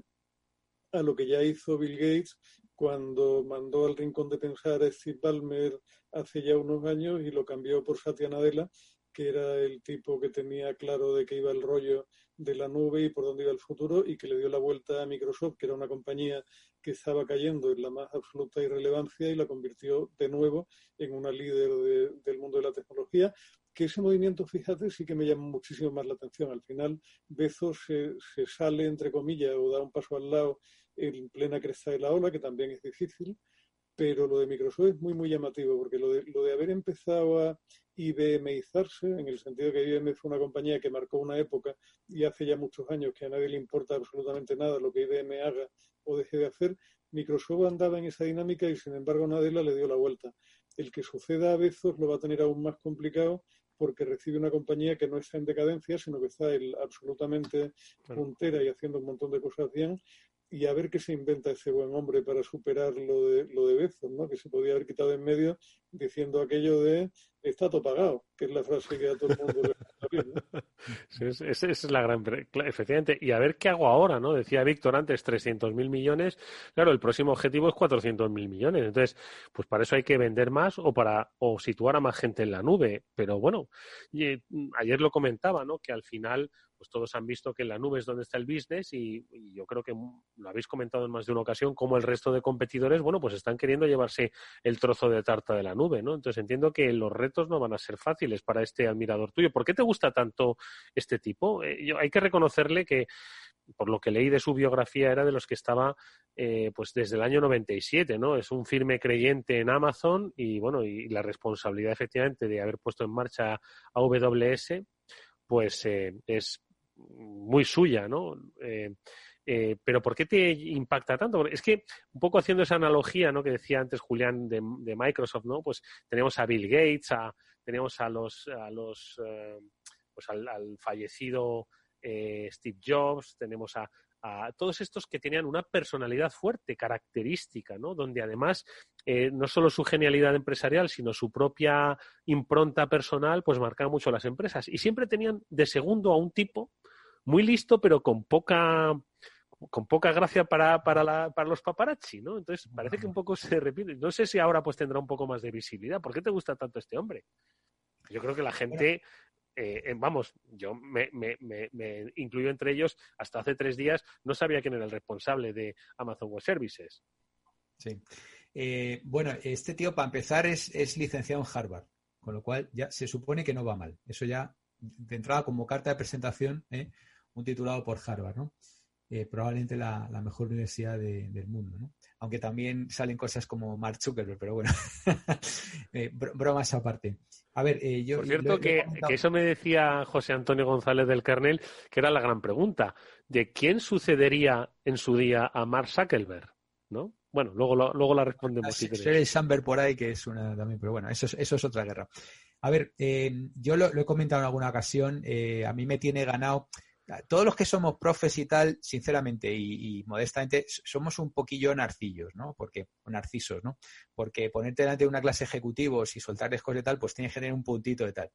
a lo que ya hizo Bill Gates cuando mandó al rincón de pensar a Steve Ballmer hace ya unos años y lo cambió por Satya Nadella que era el tipo que tenía claro de qué iba el rollo de la nube y por dónde iba el futuro y que le dio la vuelta a Microsoft, que era una compañía que estaba cayendo en la más absoluta irrelevancia y la convirtió de nuevo en una líder del mundo de la tecnología. Que ese movimiento, fíjate, sí que me llama muchísimo más la atención. Al final, Bezos se, se sale, entre comillas, o da un paso al lado en plena cresta de la ola, que también es difícil, pero lo de Microsoft es muy, muy llamativo, porque lo de, lo de haber empezado a IBMizarse, en el sentido que IBM fue una compañía que marcó una época y hace ya muchos años que a nadie le importa absolutamente nada lo que IBM haga o deje de hacer, Microsoft andaba en esa dinámica y sin embargo Nadella le dio la vuelta. El que suceda a Bezos lo va a tener aún más complicado porque recibe una compañía que no está en decadencia, sino que está absolutamente puntera y haciendo un montón de cosas bien, y a ver qué se inventa ese buen hombre para superar lo de, lo de Bezos, ¿no? que se podía haber quitado en medio diciendo aquello de está todo pagado, que es la frase que a todo el mundo le es, es, la gran. Efectivamente. Y a ver qué hago ahora, ¿no? Decía Víctor antes 300.000 millones. Claro, el próximo objetivo es 400.000 millones. Entonces, pues para eso hay que vender más o para o situar a más gente en la nube. Pero bueno, y, mm, ayer lo comentaba, ¿no? Que al final pues todos han visto que la nube es donde está el business y, yo creo que lo habéis comentado en más de una ocasión, como el resto de competidores, bueno, pues están queriendo llevarse el trozo de tarta de la nube, ¿no? Entonces entiendo que los retos no van a ser fáciles para este admirador tuyo. ¿Por qué te gusta tanto este tipo? Eh, hay que reconocerle que por lo que leí de su biografía, era de los que estaba eh, pues desde el año 97, ¿no? Es un firme creyente en Amazon y, bueno, y la responsabilidad efectivamente de haber puesto en marcha AWS, pues eh, es muy suya, ¿no? Eh, eh, pero ¿por qué te impacta tanto? es que un poco haciendo esa analogía, ¿no? Que decía antes Julián de, Microsoft, ¿no? Pues tenemos a Bill Gates, a, tenemos a los, a los, eh, pues al, fallecido Steve Jobs, tenemos a, a todos estos que tenían una personalidad fuerte, característica, ¿no? Donde además no solo su genialidad empresarial, sino su propia impronta personal, pues marcaba mucho las empresas. Y siempre tenían de segundo a un tipo muy listo, pero con poca con poca gracia para, para, la, para los paparazzi, ¿no? Entonces parece que un poco se repite. No sé si ahora pues tendrá un poco más de visibilidad. ¿Por qué te gusta tanto este hombre? Yo creo que la gente, eh, vamos, yo me, me, me, incluyo entre ellos, hasta hace tres días no sabía quién era el responsable de Amazon Web Services. Sí. Eh, bueno, este tío, para empezar, es, es licenciado en Harvard, con lo cual ya se supone que no va mal. Eso ya, de entrada, como carta de presentación, ¿eh? Un titulado por Harvard, ¿no? Eh, probablemente la, mejor universidad del mundo, ¿no? Aunque también salen cosas como Mark Zuckerberg, pero bueno, eh, bromas aparte. A ver, eh, yo... Por cierto, que, eso me decía José Antonio González del Carnel, que era la gran pregunta, de quién sucedería en su día a Mark Zuckerberg, ¿no? Bueno, luego, luego la respondemos. Si el Samber por ahí, que es una también, pero bueno, eso es, eso es otra guerra. A ver, yo lo, he comentado en alguna ocasión, a mí me tiene ganado todos los que somos profes y tal, sinceramente y, modestamente, somos un poquillo narcillos, ¿no? Porque, narcisos, ¿no? Porque ponerte delante de una clase de ejecutivos y soltarles cosas de tal, pues tiene que tener un puntito de tal.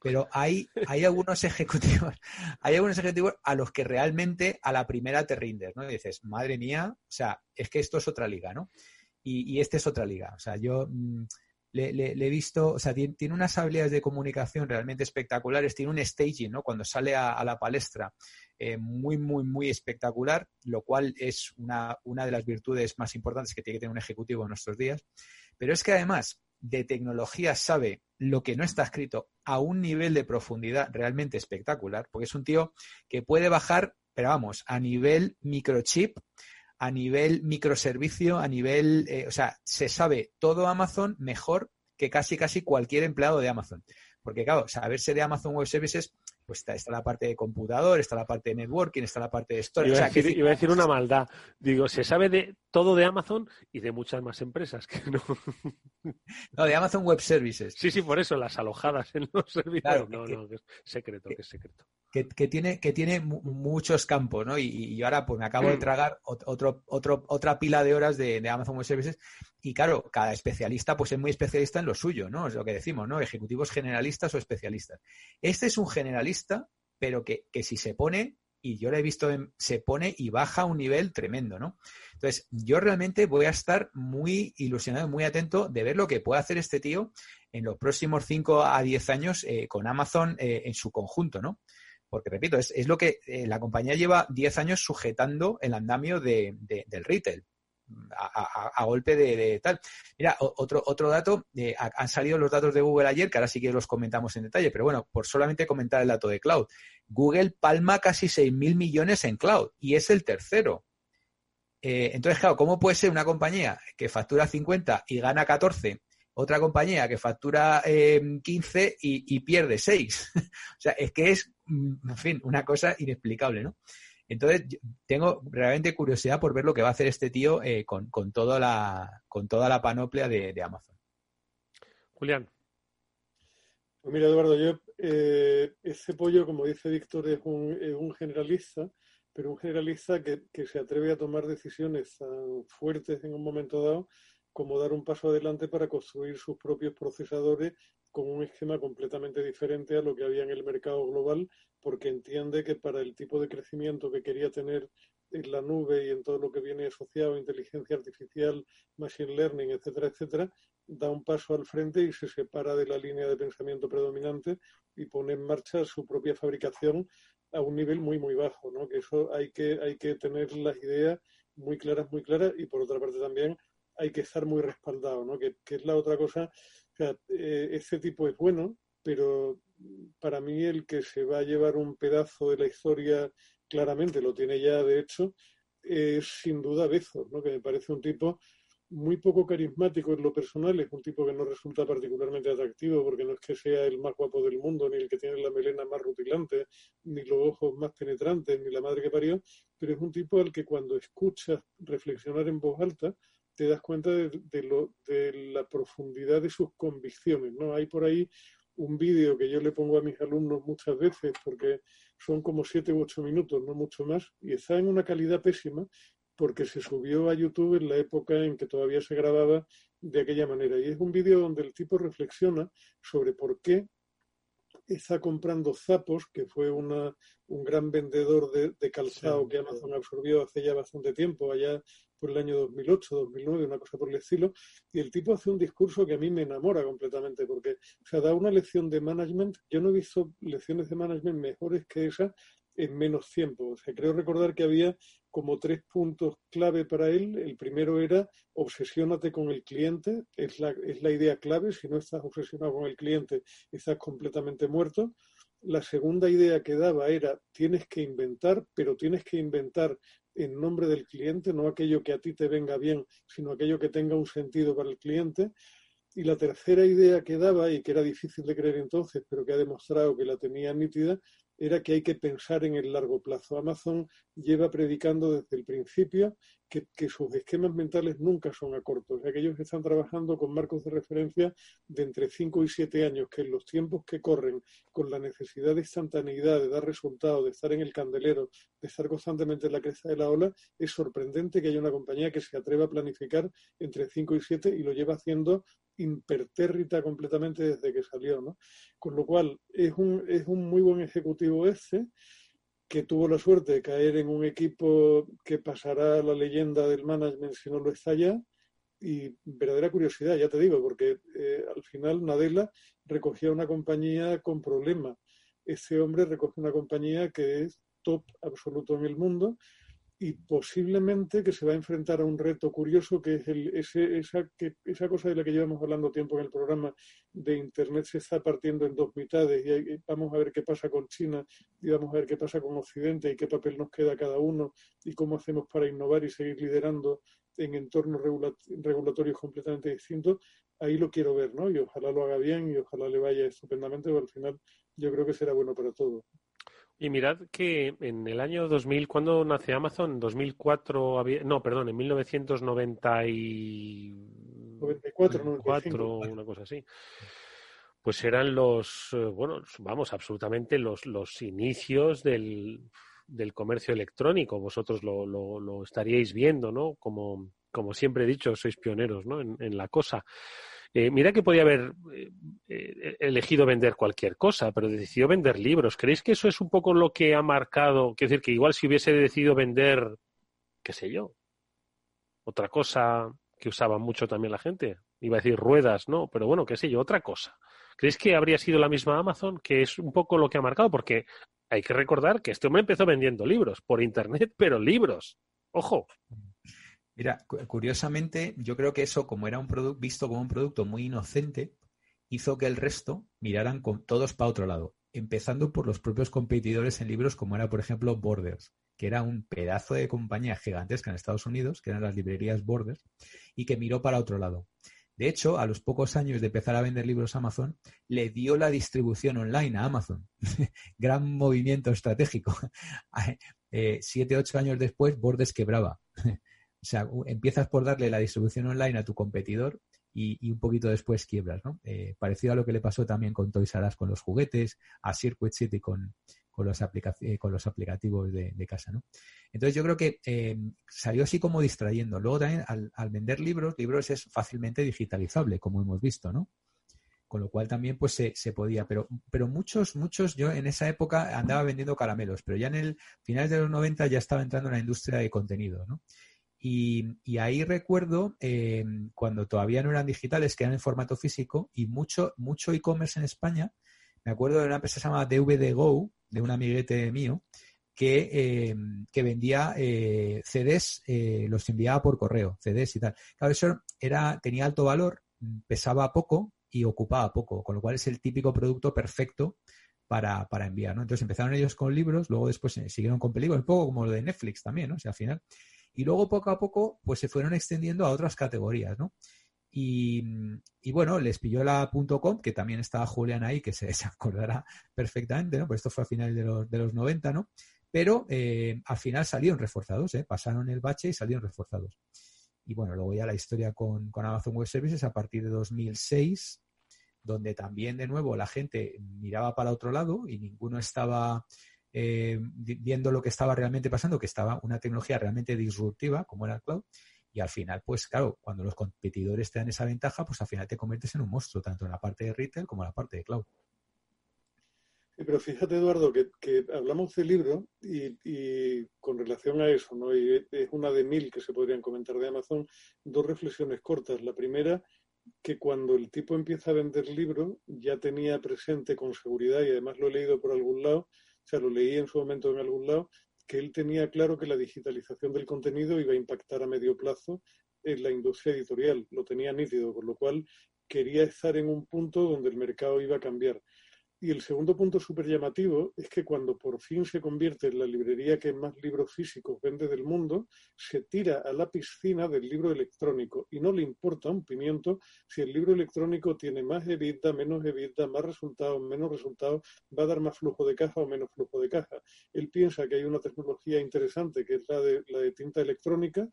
Pero hay, hay algunos ejecutivos, hay algunos ejecutivos a los que realmente a la primera te rindes, ¿no? Y dices, madre mía, o sea, es que esto es otra liga, ¿no? Y, y este es otra liga. O sea, yo. Mm, le, he visto, o sea, tiene, unas habilidades de comunicación realmente espectaculares, tiene un staging, ¿no? Cuando sale a, la palestra, eh, muy, muy, muy espectacular, lo cual es una, una de las virtudes más importantes que tiene que tener un ejecutivo en nuestros días. Pero es que además de tecnología sabe lo que no está escrito a un nivel de profundidad realmente espectacular, porque es un tío que puede bajar, pero vamos, a nivel microchip, a nivel microservicio, a nivel, eh, o sea, se sabe todo Amazon mejor que casi casi cualquier empleado de Amazon. Porque claro, saberse de Amazon Web Services pues está, la parte de computador, está la parte de networking, está la parte de storage. Iba, a, decir, iba a decir una maldad. Digo, se sabe de todo de Amazon y de muchas más empresas que no. No, de Amazon Web Services. Sí, sí, por eso, las alojadas en los servicios. no, no, es secreto, que es secreto que, tiene, que tiene muchos campos, ¿no? Y, ahora pues me acabo de mm. tragar otro, otro, otra pila de horas de, Amazon Web Services y claro, cada especialista pues es muy especialista en lo suyo, ¿no? Es lo que decimos, ¿no? Ejecutivos generalistas o especialistas. Este es un generalista, pero que, si se pone, y yo lo he visto, se pone y baja a un nivel tremendo, ¿no? Entonces, yo realmente voy a estar muy ilusionado, muy atento de ver lo que puede hacer este tío en los próximos 5 a 10 años eh, con Amazon eh, en su conjunto, ¿no? Porque, repito, es, es lo que eh, la compañía lleva 10 años sujetando el andamio de, del retail. A, golpe de, tal. Mira, otro, otro dato, eh, han salido los datos de Google ayer, que ahora sí que los comentamos en detalle, pero bueno, por solamente comentar el dato de cloud. Google palma casi 6.000 millones en cloud y es el tercero. Eh, entonces, claro, ¿cómo puede ser una compañía que factura 50 y gana 14 otra compañía que factura 15 eh, y, pierde 6. o sea, es que es, en fin, una cosa inexplicable, ¿no? Entonces, tengo realmente curiosidad por ver lo que va a hacer este tío eh, con, toda la, con toda la panoplia de, Amazon. Julián. Pues mira, Eduardo, yo eh, ese pollo, como dice Víctor, es un, es un generalista, pero un generalista que, que, se atreve a tomar decisiones tan fuertes en un momento dado como dar un paso adelante para construir sus propios procesadores con un esquema completamente diferente a lo que había en el mercado global, porque entiende que para el tipo de crecimiento que quería tener en la nube y en todo lo que viene asociado a inteligencia artificial, machine learning, etcétera, etcétera, da un paso al frente y se separa de la línea de pensamiento predominante y pone en marcha su propia fabricación a un nivel muy, muy bajo, ¿no? Que eso hay que, hay que tener las ideas muy claras, muy claras y por otra parte también hay que estar muy respaldado, ¿no? Que, es la otra cosa. O sea, eh, este tipo es bueno, pero para mí el que se va a llevar un pedazo de la historia claramente, lo tiene ya de hecho, es sin duda Bezos, ¿no? Que me parece un tipo muy poco carismático en lo personal, es un tipo que no resulta particularmente atractivo porque no es que sea el más guapo del mundo, ni el que tiene la melena más rutilante, ni los ojos más penetrantes, ni la madre que parió, pero es un tipo al que cuando escuchas reflexionar en voz alta, te das cuenta de, lo, de la profundidad de sus convicciones. ¿no? Hay por ahí un vídeo que yo le pongo a mis alumnos muchas veces porque son como siete u ocho minutos, no mucho más, y está en una calidad pésima porque se subió a YouTube en la época en que todavía se grababa de aquella manera. Y es un vídeo donde el tipo reflexiona sobre por qué está comprando Zapos, que fue una, un gran vendedor de, de calzado que Amazon absorbió hace ya bastante tiempo, allá por el año 2008, 2009, una cosa por el estilo, y el tipo hace un discurso que a mí me enamora completamente, porque o sea, da una lección de management, yo no he visto lecciones de management mejores que esa en menos tiempo. O creo recordar que había como tres puntos clave para él. El primero era obsesiónate con el cliente, es la, es la idea clave. Si no estás obsesionado con el cliente, estás completamente muerto. La segunda idea que daba era tienes que inventar, pero tienes que inventar en nombre del cliente, no aquello que a ti te venga bien, sino aquello que tenga un sentido para el cliente. Y la tercera idea que daba, y que era difícil de creer entonces, pero que ha demostrado que la tenía nítida, era que hay que pensar en el largo plazo. Amazon lleva predicando desde el principio que, sus esquemas mentales nunca son a corto. O sea, que están trabajando con marcos de referencia de entre 5 y 7 años, que en los tiempos que corren, con la necesidad de instantaneidad, de dar resultados, de estar en el candelero, de estar constantemente en la cresta de la ola, es sorprendente que haya una compañía que se atreva a planificar entre 5 y 7 y lo lleva haciendo impertérrita completamente desde que salió. ¿no? Con lo cual, es un, es un muy buen ejecutivo ese que tuvo la suerte de caer en un equipo que pasará la leyenda del management si no lo está ya. Y verdadera curiosidad, ya te digo, porque eh, al final Nadella recogía una compañía con problemas. Ese hombre recoge una compañía que es top absoluto en el mundo y posiblemente que se va a enfrentar a un reto curioso que es el, ese, esa, que, esa cosa de la que llevamos hablando tiempo en el programa de Internet se está partiendo en dos mitades y vamos a ver qué pasa con China y vamos a ver qué pasa con Occidente y qué papel nos queda cada uno y cómo hacemos para innovar y seguir liderando en entornos regulatorios completamente distintos. Ahí lo quiero ver, ¿no? Y ojalá lo haga bien y ojalá le vaya estupendamente, pero al final yo creo que será bueno para todos. Y mirad que en el año 2000, ¿cuándo nace Amazon? En 2004, había, no, perdón, en 1990 y... 94, 94 una cosa así. Pues eran los, eh, bueno, vamos, absolutamente los, los inicios del, del comercio electrónico. Vosotros lo, lo, lo, estaríais viendo, ¿no? Como, como siempre he dicho, sois pioneros, ¿no? En, en la cosa. Eh, mira que podía haber eh, eh, elegido vender cualquier cosa, pero decidió vender libros. ¿Creéis que eso es un poco lo que ha marcado? Quiero decir, que igual si hubiese decidido vender, qué sé yo, otra cosa que usaba mucho también la gente. Iba a decir ruedas, ¿no? Pero bueno, qué sé yo, otra cosa. ¿Creéis que habría sido la misma Amazon? Que es un poco lo que ha marcado, porque hay que recordar que este hombre empezó vendiendo libros por Internet, pero libros. Ojo. Mira, curiosamente, yo creo que eso, como era un producto visto como un producto muy inocente, hizo que el resto miraran con todos para otro lado, empezando por los propios competidores en libros, como era, por ejemplo, Borders, que era un pedazo de compañía gigantesca en Estados Unidos, que eran las librerías Borders, y que miró para otro lado. De hecho, a los pocos años de empezar a vender libros a Amazon, le dio la distribución online a Amazon. Gran movimiento estratégico. Eh, siete, ocho años después, Borders quebraba. O sea, empiezas por darle la distribución online a tu competidor y, un poquito después quiebras, ¿no? Eh, parecido a lo que le pasó también con Toys R Us con los juguetes, a Circuit City con, con los, eh, con los aplicativos de, casa, ¿no? Entonces yo creo que eh, salió así como distrayendo. Luego también al, al, vender libros, libros es fácilmente digitalizable, como hemos visto, ¿no? Con lo cual también pues se, se, podía, pero, pero muchos, muchos, yo en esa época andaba vendiendo caramelos, pero ya en el final de los 90 ya estaba entrando en la industria de contenido, ¿no? Y, ahí recuerdo eh, cuando todavía no eran digitales, que eran en formato físico, y mucho, mucho e-commerce en España. Me acuerdo de una empresa que se llama DVD Go, de un amiguete mío, que, eh, que vendía eh, CDs, eh, los enviaba por correo, CDs y tal. Claro, eso era, tenía alto valor, pesaba poco y ocupaba poco, con lo cual es el típico producto perfecto para, para enviar. Entonces empezaron ellos con libros, luego después siguieron con películas, un poco como lo de Netflix también, ¿no? O sea, al final. Y luego poco a poco, pues se fueron extendiendo a otras categorías, ¿no? Y, y, bueno, les pilló la .com, que también estaba Julián ahí, que se, acordará perfectamente, ¿no? Pues esto fue a finales de los, de los 90, ¿no? Pero eh, al final salieron reforzados, ¿eh? Pasaron el bache y salieron reforzados. Y bueno, luego ya la historia con, con Amazon Web Services a partir de 2006, donde también de nuevo la gente miraba para otro lado y ninguno estaba eh, viendo lo que estaba realmente pasando, que estaba una tecnología realmente disruptiva como era el cloud. Y al final, pues claro, cuando los competidores te dan esa ventaja, pues al final te conviertes en un monstruo, tanto en la parte de retail como en la parte de cloud. pero fíjate, Eduardo, que, hablamos del libro y, con relación a eso, ¿no? Y es una de mil que se podrían comentar de Amazon, dos reflexiones cortas. La primera, que cuando el tipo empieza a vender libros, ya tenía presente con seguridad, y además lo he leído por algún lado, sea, lo leí en su momento en algún lado, que él tenía claro que la digitalización del contenido iba a impactar a medio plazo en la industria editorial, lo tenía nítido, con lo cual quería estar en un punto donde el mercado iba a cambiar. Y el segundo punto súper llamativo es que cuando por fin se convierte en la librería que más libros físicos vende del mundo, se tira a la piscina del libro electrónico y no le importa un pimiento si el libro electrónico tiene más evita, menos evita, más resultados, menos resultados, va a dar más flujo de caja o menos flujo de caja. Él piensa que hay una tecnología interesante que es la de, la de tinta electrónica,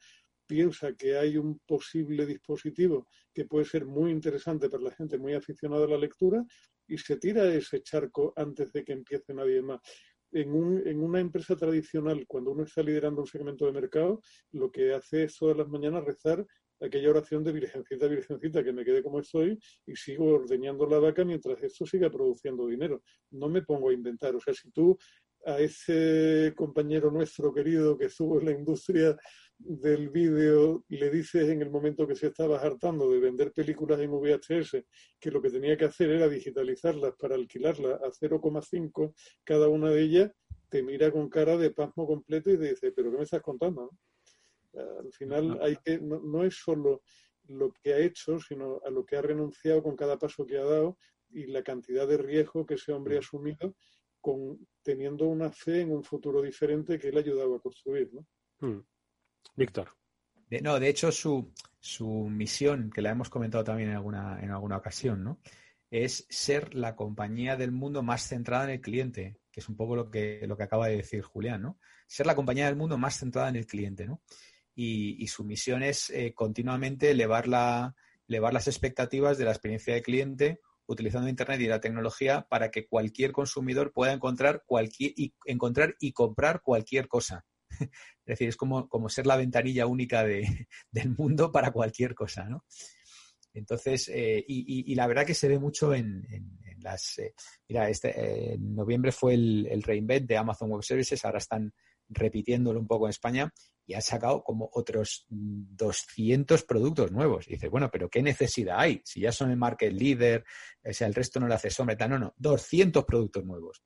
piensa que hay un posible dispositivo que puede ser muy interesante para la gente muy aficionada a la lectura y se tira ese charco antes de que empiece nadie más. En, un, en, una empresa tradicional, cuando uno está liderando un segmento de mercado, lo que hace es todas las mañanas rezar aquella oración de Virgencita, Virgencita, que me quede como estoy y sigo ordeñando la vaca mientras esto siga produciendo dinero. No me pongo a inventar. O sea, si tú a ese compañero nuestro querido que estuvo en la industria del vídeo le dices en el momento que se estaba hartando de vender películas en VHS que lo que tenía que hacer era digitalizarlas para alquilarlas a 0,5 cada una de ellas, te mira con cara de pasmo completo y te dice, pero ¿qué me estás contando? Al final hay que, no, no es solo lo que ha hecho, sino a lo que ha renunciado con cada paso que ha dado y la cantidad de riesgo que ese hombre ha asumido con, teniendo una fe en un futuro diferente que él ha ayudado a construir. ¿no? Hmm. Víctor. no, de hecho, su, su, misión, que la hemos comentado también en alguna, en alguna ocasión, ¿no? es ser la compañía del mundo más centrada en el cliente, que es un poco lo que, lo que acaba de decir Julián, ¿no? Ser la compañía del mundo más centrada en el cliente, ¿no? Y, su misión es eh, continuamente elevar, la, elevar las expectativas de la experiencia de cliente utilizando Internet y la tecnología para que cualquier consumidor pueda encontrar, cualquier, y, encontrar y comprar cualquier cosa. Es decir, es como, como ser la ventanilla única de, del mundo para cualquier cosa, ¿no? Entonces, eh, y, y, la verdad que se ve mucho en, las... Eh, mira, este, eh, en noviembre fue el, el reinvent de Amazon Web Services, ahora están repitiéndolo un poco en España y ha sacado como otros 200 productos nuevos. Y dices, bueno, pero ¿qué necesidad hay? Si ya son el market leader, o sea, el resto no le hace sombra, no, no, 200 productos nuevos.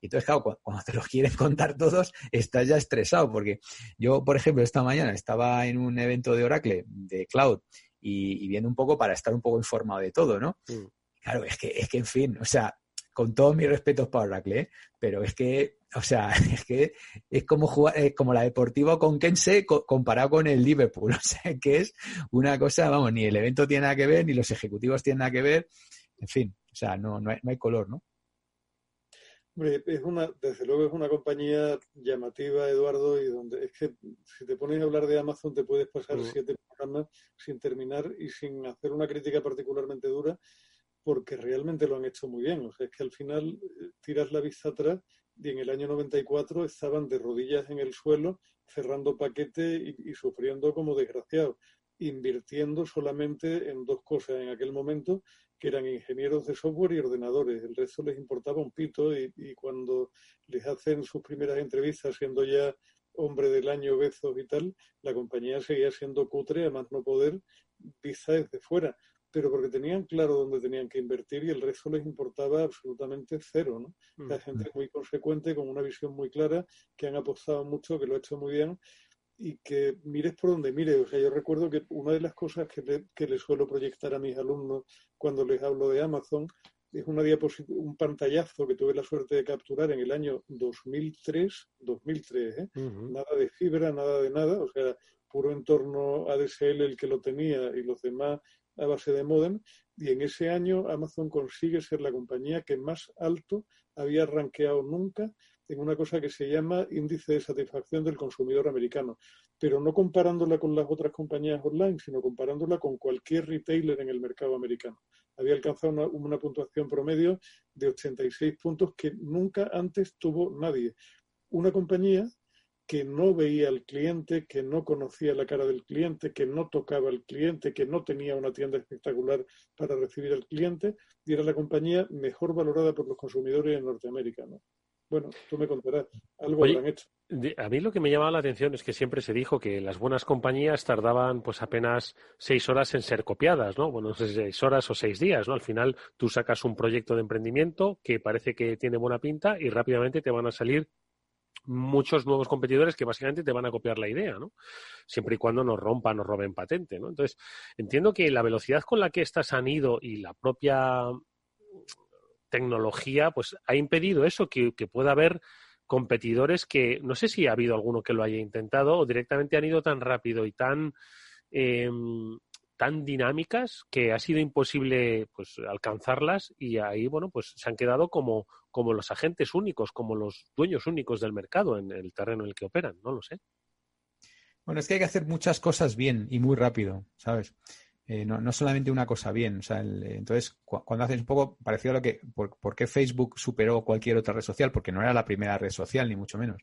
Y entonces, claro, cuando te los quieren contar todos, estás ya estresado, porque yo, por ejemplo, esta mañana estaba en un evento de Oracle, de Cloud, y, viendo un poco para estar un poco informado de todo, ¿no? Mm. Claro, es que, es que, en fin, o sea, con todos mis respetos para Oracle, ¿eh? pero es que, o sea, es que es como jugar, es como la Deportivo con Kense comparado con el Liverpool, o sea, que es una cosa, vamos, ni el evento tiene nada que ver, ni los ejecutivos tienen nada que ver, en fin, o sea, no, no, hay, no hay color, ¿no? Es una, desde luego es una compañía llamativa, Eduardo, y donde es que si te pones a hablar de Amazon te puedes pasar mm. siete programas sin terminar y sin hacer una crítica particularmente dura, porque realmente lo han hecho muy bien. O sea, es que al final eh, tiras la vista atrás y en el año 94 estaban de rodillas en el suelo, cerrando paquete y, y sufriendo como desgraciados, invirtiendo solamente en dos cosas en aquel momento, que eran ingenieros de software y ordenadores. El resto les importaba un pito y, cuando les hacen sus primeras entrevistas, siendo ya hombre del año Bezos y tal, la compañía seguía siendo cutre, a más no poder, vista desde fuera, pero porque tenían claro dónde tenían que invertir y el resto les importaba absolutamente cero. ¿no? La mm. gente muy consecuente, con una visión muy clara, que han apostado mucho, que lo ha hecho muy bien y que mires por donde mires. O sea, yo recuerdo que una de las cosas que, le, que les suelo proyectar a mis alumnos cuando les hablo de Amazon es una un pantallazo que tuve la suerte de capturar en el año 2003, 2003, ¿eh? nada de fibra, nada de nada, o sea, puro entorno ADSL el que lo tenía y los demás a base de modem, y en ese año Amazon consigue ser la compañía que más alto había rankeado nunca en una cosa que se llama índice de satisfacción del consumidor americano, pero no comparándola con las otras compañías online, sino comparándola con cualquier retailer en el mercado americano. Había alcanzado una, puntuación promedio de 86 puntos que nunca antes tuvo nadie. Una compañía que no veía al cliente, que no conocía la cara del cliente, que no tocaba al cliente, que no tenía una tienda espectacular para recibir al cliente, y era la compañía mejor valorada por los consumidores en Norteamérica. ¿no? Bueno, tú me contarás, algo han hecho. A mí lo que me llamaba la atención es que siempre se dijo que las buenas compañías tardaban pues apenas seis horas en ser copiadas, ¿no? Bueno, no sé, seis horas o seis días, ¿no? Al final tú sacas un proyecto de emprendimiento que parece que tiene buena pinta y rápidamente te van a salir muchos nuevos competidores que básicamente te van a copiar la idea, ¿no? Siempre y cuando nos rompan o roben patente, ¿no? Entonces, entiendo que la velocidad con la que estas han ido y la propia tecnología pues ha impedido eso, que, pueda haber competidores que no sé si ha habido alguno que lo haya intentado o directamente han ido tan rápido y tan em, tan dinámicas que ha sido imposible pues alcanzarlas y ahí bueno pues se han quedado como como los agentes únicos como los dueños únicos del mercado en el terreno en el que operan no lo sé. Bueno es que hay que hacer muchas cosas bien y muy rápido sabes eh, no, solamente una cosa bien. entonces, cuando haces un poco parecido a lo que, por, qué Facebook superó cualquier otra red social? Porque no era la primera red social, ni mucho menos.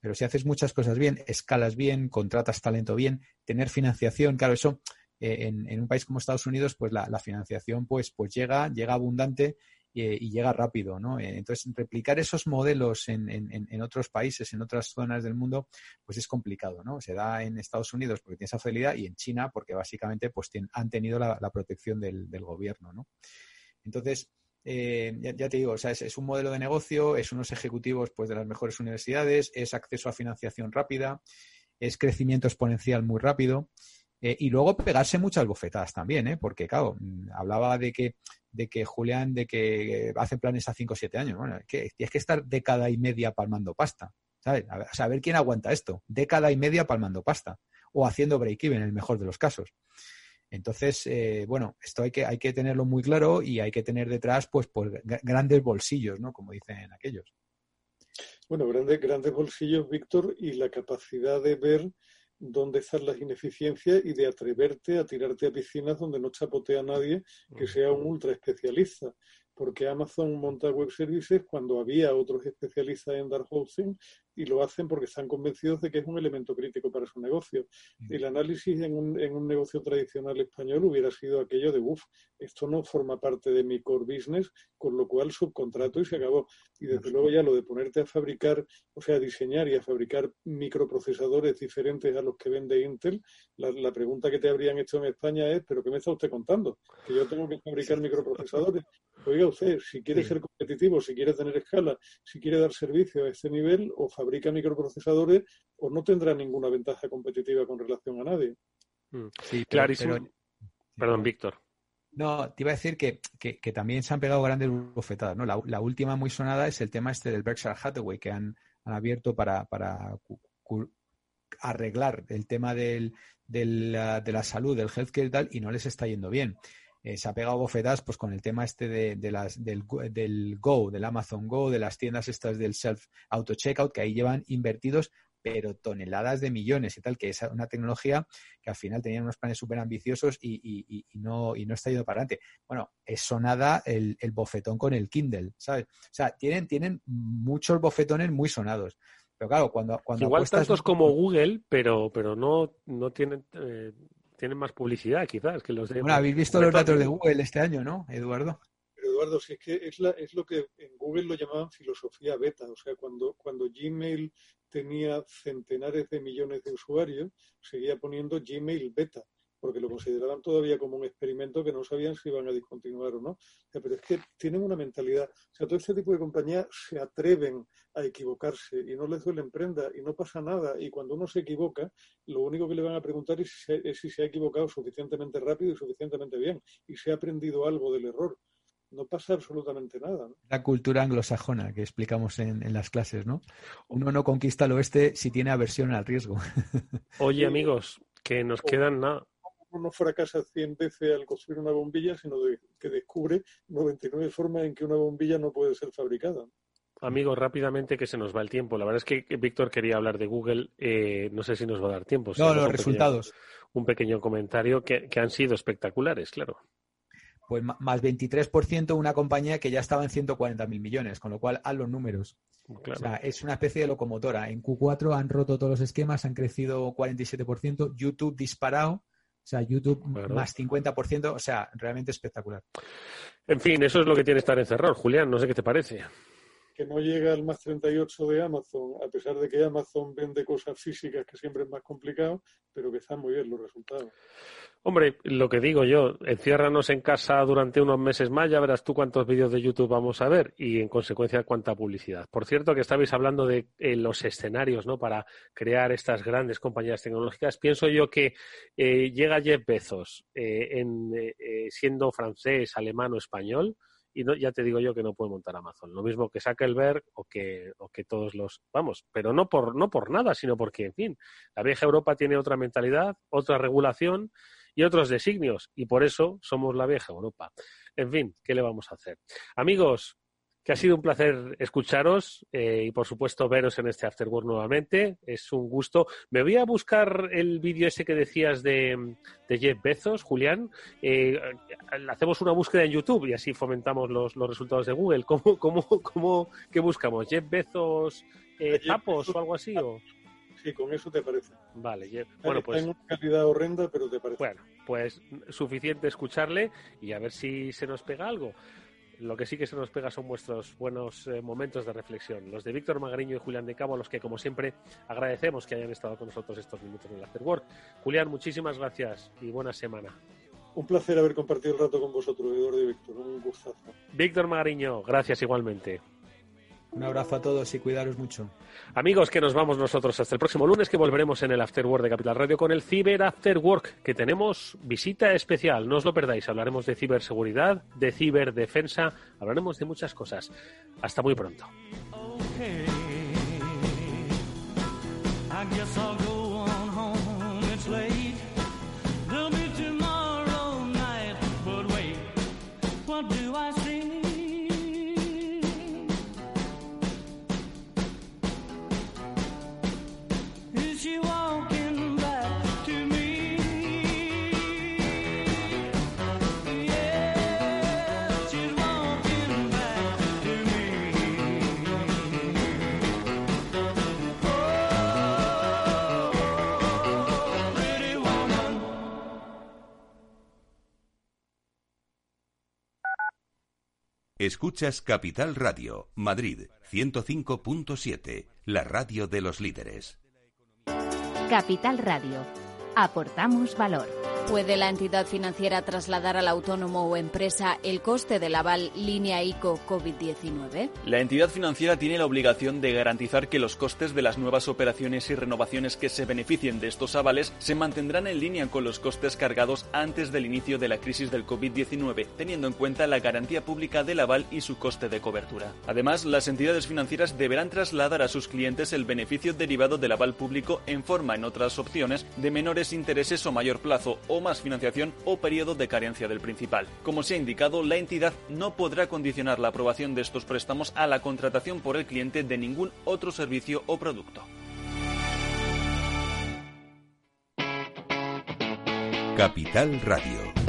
Pero si haces muchas cosas bien, escalas bien, contratas talento bien, tener financiación, claro, eso eh, en, un país como Estados Unidos, pues la, la, financiación pues, pues llega, llega abundante y llega rápido, ¿no? Eh, entonces, replicar esos modelos en, en, otros países, en otras zonas del mundo, pues es complicado, ¿no? Se da en Estados Unidos porque tiene esa facilidad y en China porque básicamente pues han tenido la, protección del, gobierno, ¿no? Entonces, eh, ya, te digo, o sea, es, un modelo de negocio, es unos ejecutivos pues, de las mejores universidades, es acceso a financiación rápida, es crecimiento exponencial muy rápido. Eh, y luego pegarse muchas bofetadas también, ¿eh? porque claro, mm, hablaba de que de que Julián, de que hace planes a 5 o 7 años. Bueno, es que tienes que estar década y media palmando pasta. ¿Sabes? A saber quién aguanta esto. Década y media palmando pasta. O haciendo break-even, en el mejor de los casos. Entonces, eh, bueno, esto hay que, hay que tenerlo muy claro y hay que tener detrás, pues, pues grandes bolsillos, ¿no? Como dicen aquellos. Bueno, grandes, grandes bolsillos, Víctor, y la capacidad de ver dónde están las ineficiencias y de atreverte a tirarte a piscinas donde no chapotea nadie que sea un ultra especialista porque Amazon monta web services cuando había otros especialistas en dark hosting y lo hacen porque están convencidos de que es un elemento crítico para su negocio. Mm. El análisis en un, en un negocio tradicional español hubiera sido aquello de, uff, esto no forma parte de mi core business, con lo cual subcontrato y se acabó. Y desde luego ya lo de ponerte a fabricar, o sea, a diseñar y a fabricar microprocesadores diferentes a los que vende Intel, la, la pregunta que te habrían hecho en España es, ¿pero qué me está usted contando? Que yo tengo que fabricar microprocesadores. Oiga usted, si quiere ser competitivo, si quiere tener escala, si quiere dar servicio a este nivel, o fabrica microprocesadores o no tendrá ninguna ventaja competitiva con relación a nadie. Mm. Sí, clarísimo. Perdón, Víctor. No, te iba a decir que, también se han pegado grandes bofetadas. ¿no? La, última muy sonada es el tema este del Berkshire Hathaway que han, abierto para, arreglar el tema del, de la salud, del healthcare y tal, y no les está yendo bien. Eh, se ha pegado bofetadas pues con el tema este de, las, del, del Go, del Amazon Go, de las tiendas estas del self auto checkout, que ahí llevan invertidos pero toneladas de millones y tal, que es una tecnología que al final tenían unos planes súper ambiciosos y, no, y no está yendo para adelante. Bueno, es sonada el, bofetón con el Kindle, ¿sabes? O sea, tienen, tienen muchos bofetones muy sonados. Pero claro, cuando... cuando Igual tantos como Google, pero, pero no, no tienen... Eh, tienen más publicidad, quizás, que los de. Bueno, habéis visto los datos de Google este año, ¿no, Eduardo? Pero Eduardo, si es que es, la, es lo que en Google lo llamaban filosofía beta. O sea, cuando, cuando Gmail tenía centenares de millones de usuarios, seguía poniendo Gmail beta, porque lo consideraban todavía como un experimento que no sabían si iban a discontinuar o no. pero es que tienen una mentalidad, o sea, todo este tipo de compañías se atreven a equivocarse y no les duele prenda y no pasa nada. Y cuando uno se equivoca, lo único que le van a preguntar es si se, ha equivocado suficientemente rápido y suficientemente bien y si ha aprendido algo del error no pasa absolutamente nada. La cultura anglosajona que explicamos en, las clases, ¿no? Uno no conquista el oeste si tiene aversión al riesgo. Oye, amigos, que nos quedan nada. No fracasa 100 veces al construir una bombilla, sino que descubre 99 formas en que una bombilla no puede ser fabricada. Amigos, rápidamente que se nos va el tiempo. La verdad es que Víctor quería hablar de Google. Eh, no sé si nos va a dar tiempo. no, los resultados. un pequeño comentario que han sido espectaculares, claro pues más 23% una compañía que ya estaba en 140 mil millones, con lo cual haz los números. O sea, es una especie de locomotora. En Q4 han roto todos los esquemas, han crecido 47%, YouTube disparado, o sea, YouTube más 50%, o sea, realmente espectacular. En fin, eso es lo que tiene estar encerrado. Julián, no sé qué te parece que no llega al más 38 de Amazon, a pesar de que Amazon vende cosas físicas que siempre es más complicado, pero que están muy bien los resultados. Hombre, lo que digo yo, enciérranos en casa durante unos meses más, ya verás tú cuántos vídeos de YouTube vamos a ver y en consecuencia cuánta publicidad. Por cierto, que estabais hablando de eh, los escenarios ¿no? para crear estas grandes compañías tecnológicas. Pienso yo que eh, llega Jeff Bezos eh, en, siendo francés, alemán o español y no, ya te digo yo que no puede montar Amazon. Lo mismo que Zuckerberg o que, o que todos los, vamos, pero no por, no por nada, sino porque, en fin, la vieja Europa tiene otra mentalidad, otra regulación y otros designios, y por eso somos la vieja Europa. En fin, ¿qué le vamos a hacer? Amigos, que ha sido un placer escucharos eh, y por supuesto veros en este Afterwork nuevamente. Es un gusto. Me voy a buscar el vídeo ese que decías de, Jeff Bezos, Julián. Eh, hacemos una búsqueda en YouTube y así fomentamos los, resultados de Google. ¿Cómo, cómo, cómo, qué buscamos? ¿Jeff Bezos eh, o algo así? O? Sí, con eso te parece. Vale, Jeff. Bueno, pues. una calidad horrenda, pero te parece. Bueno, pues suficiente escucharle y a ver si se nos pega algo. Lo que sí que se nos pega son vuestros buenos eh, momentos de reflexión. Los de Víctor Magariño y Julián de Cabo, a los que, como siempre, agradecemos que hayan estado con nosotros estos minutos en el Afterwork. Julián, muchísimas gracias y buena semana. Un placer haber compartido el rato con vosotros, Eduardo y Víctor. Un gustazo. Víctor Magariño, gracias igualmente. Un abrazo a todos y cuidaros mucho. Amigos, que nos vamos nosotros hasta el próximo lunes, que volveremos en el Afterwork de Capital Radio con el Ciber Afterwork, que tenemos visita especial. No os lo perdáis. Hablaremos de ciberseguridad, de ciberdefensa, hablaremos de muchas cosas. Hasta muy pronto. Escuchas Capital Radio, Madrid 105.7, la radio de los líderes. Capital Radio. Aportamos valor. ¿Puede la entidad financiera trasladar al autónomo o empresa el coste del aval línea ICO COVID-19? La entidad financiera tiene la obligación de garantizar que los costes de las nuevas operaciones y renovaciones que se beneficien de estos avales se mantendrán en línea con los costes cargados antes del inicio de la crisis del COVID-19, teniendo en cuenta la garantía pública del aval y su coste de cobertura. Además, las entidades financieras deberán trasladar a sus clientes el beneficio derivado del aval público en forma en otras opciones de menores intereses o mayor plazo o o más financiación o periodo de carencia del principal. Como se ha indicado, la entidad no podrá condicionar la aprobación de estos préstamos a la contratación por el cliente de ningún otro servicio o producto. Capital Radio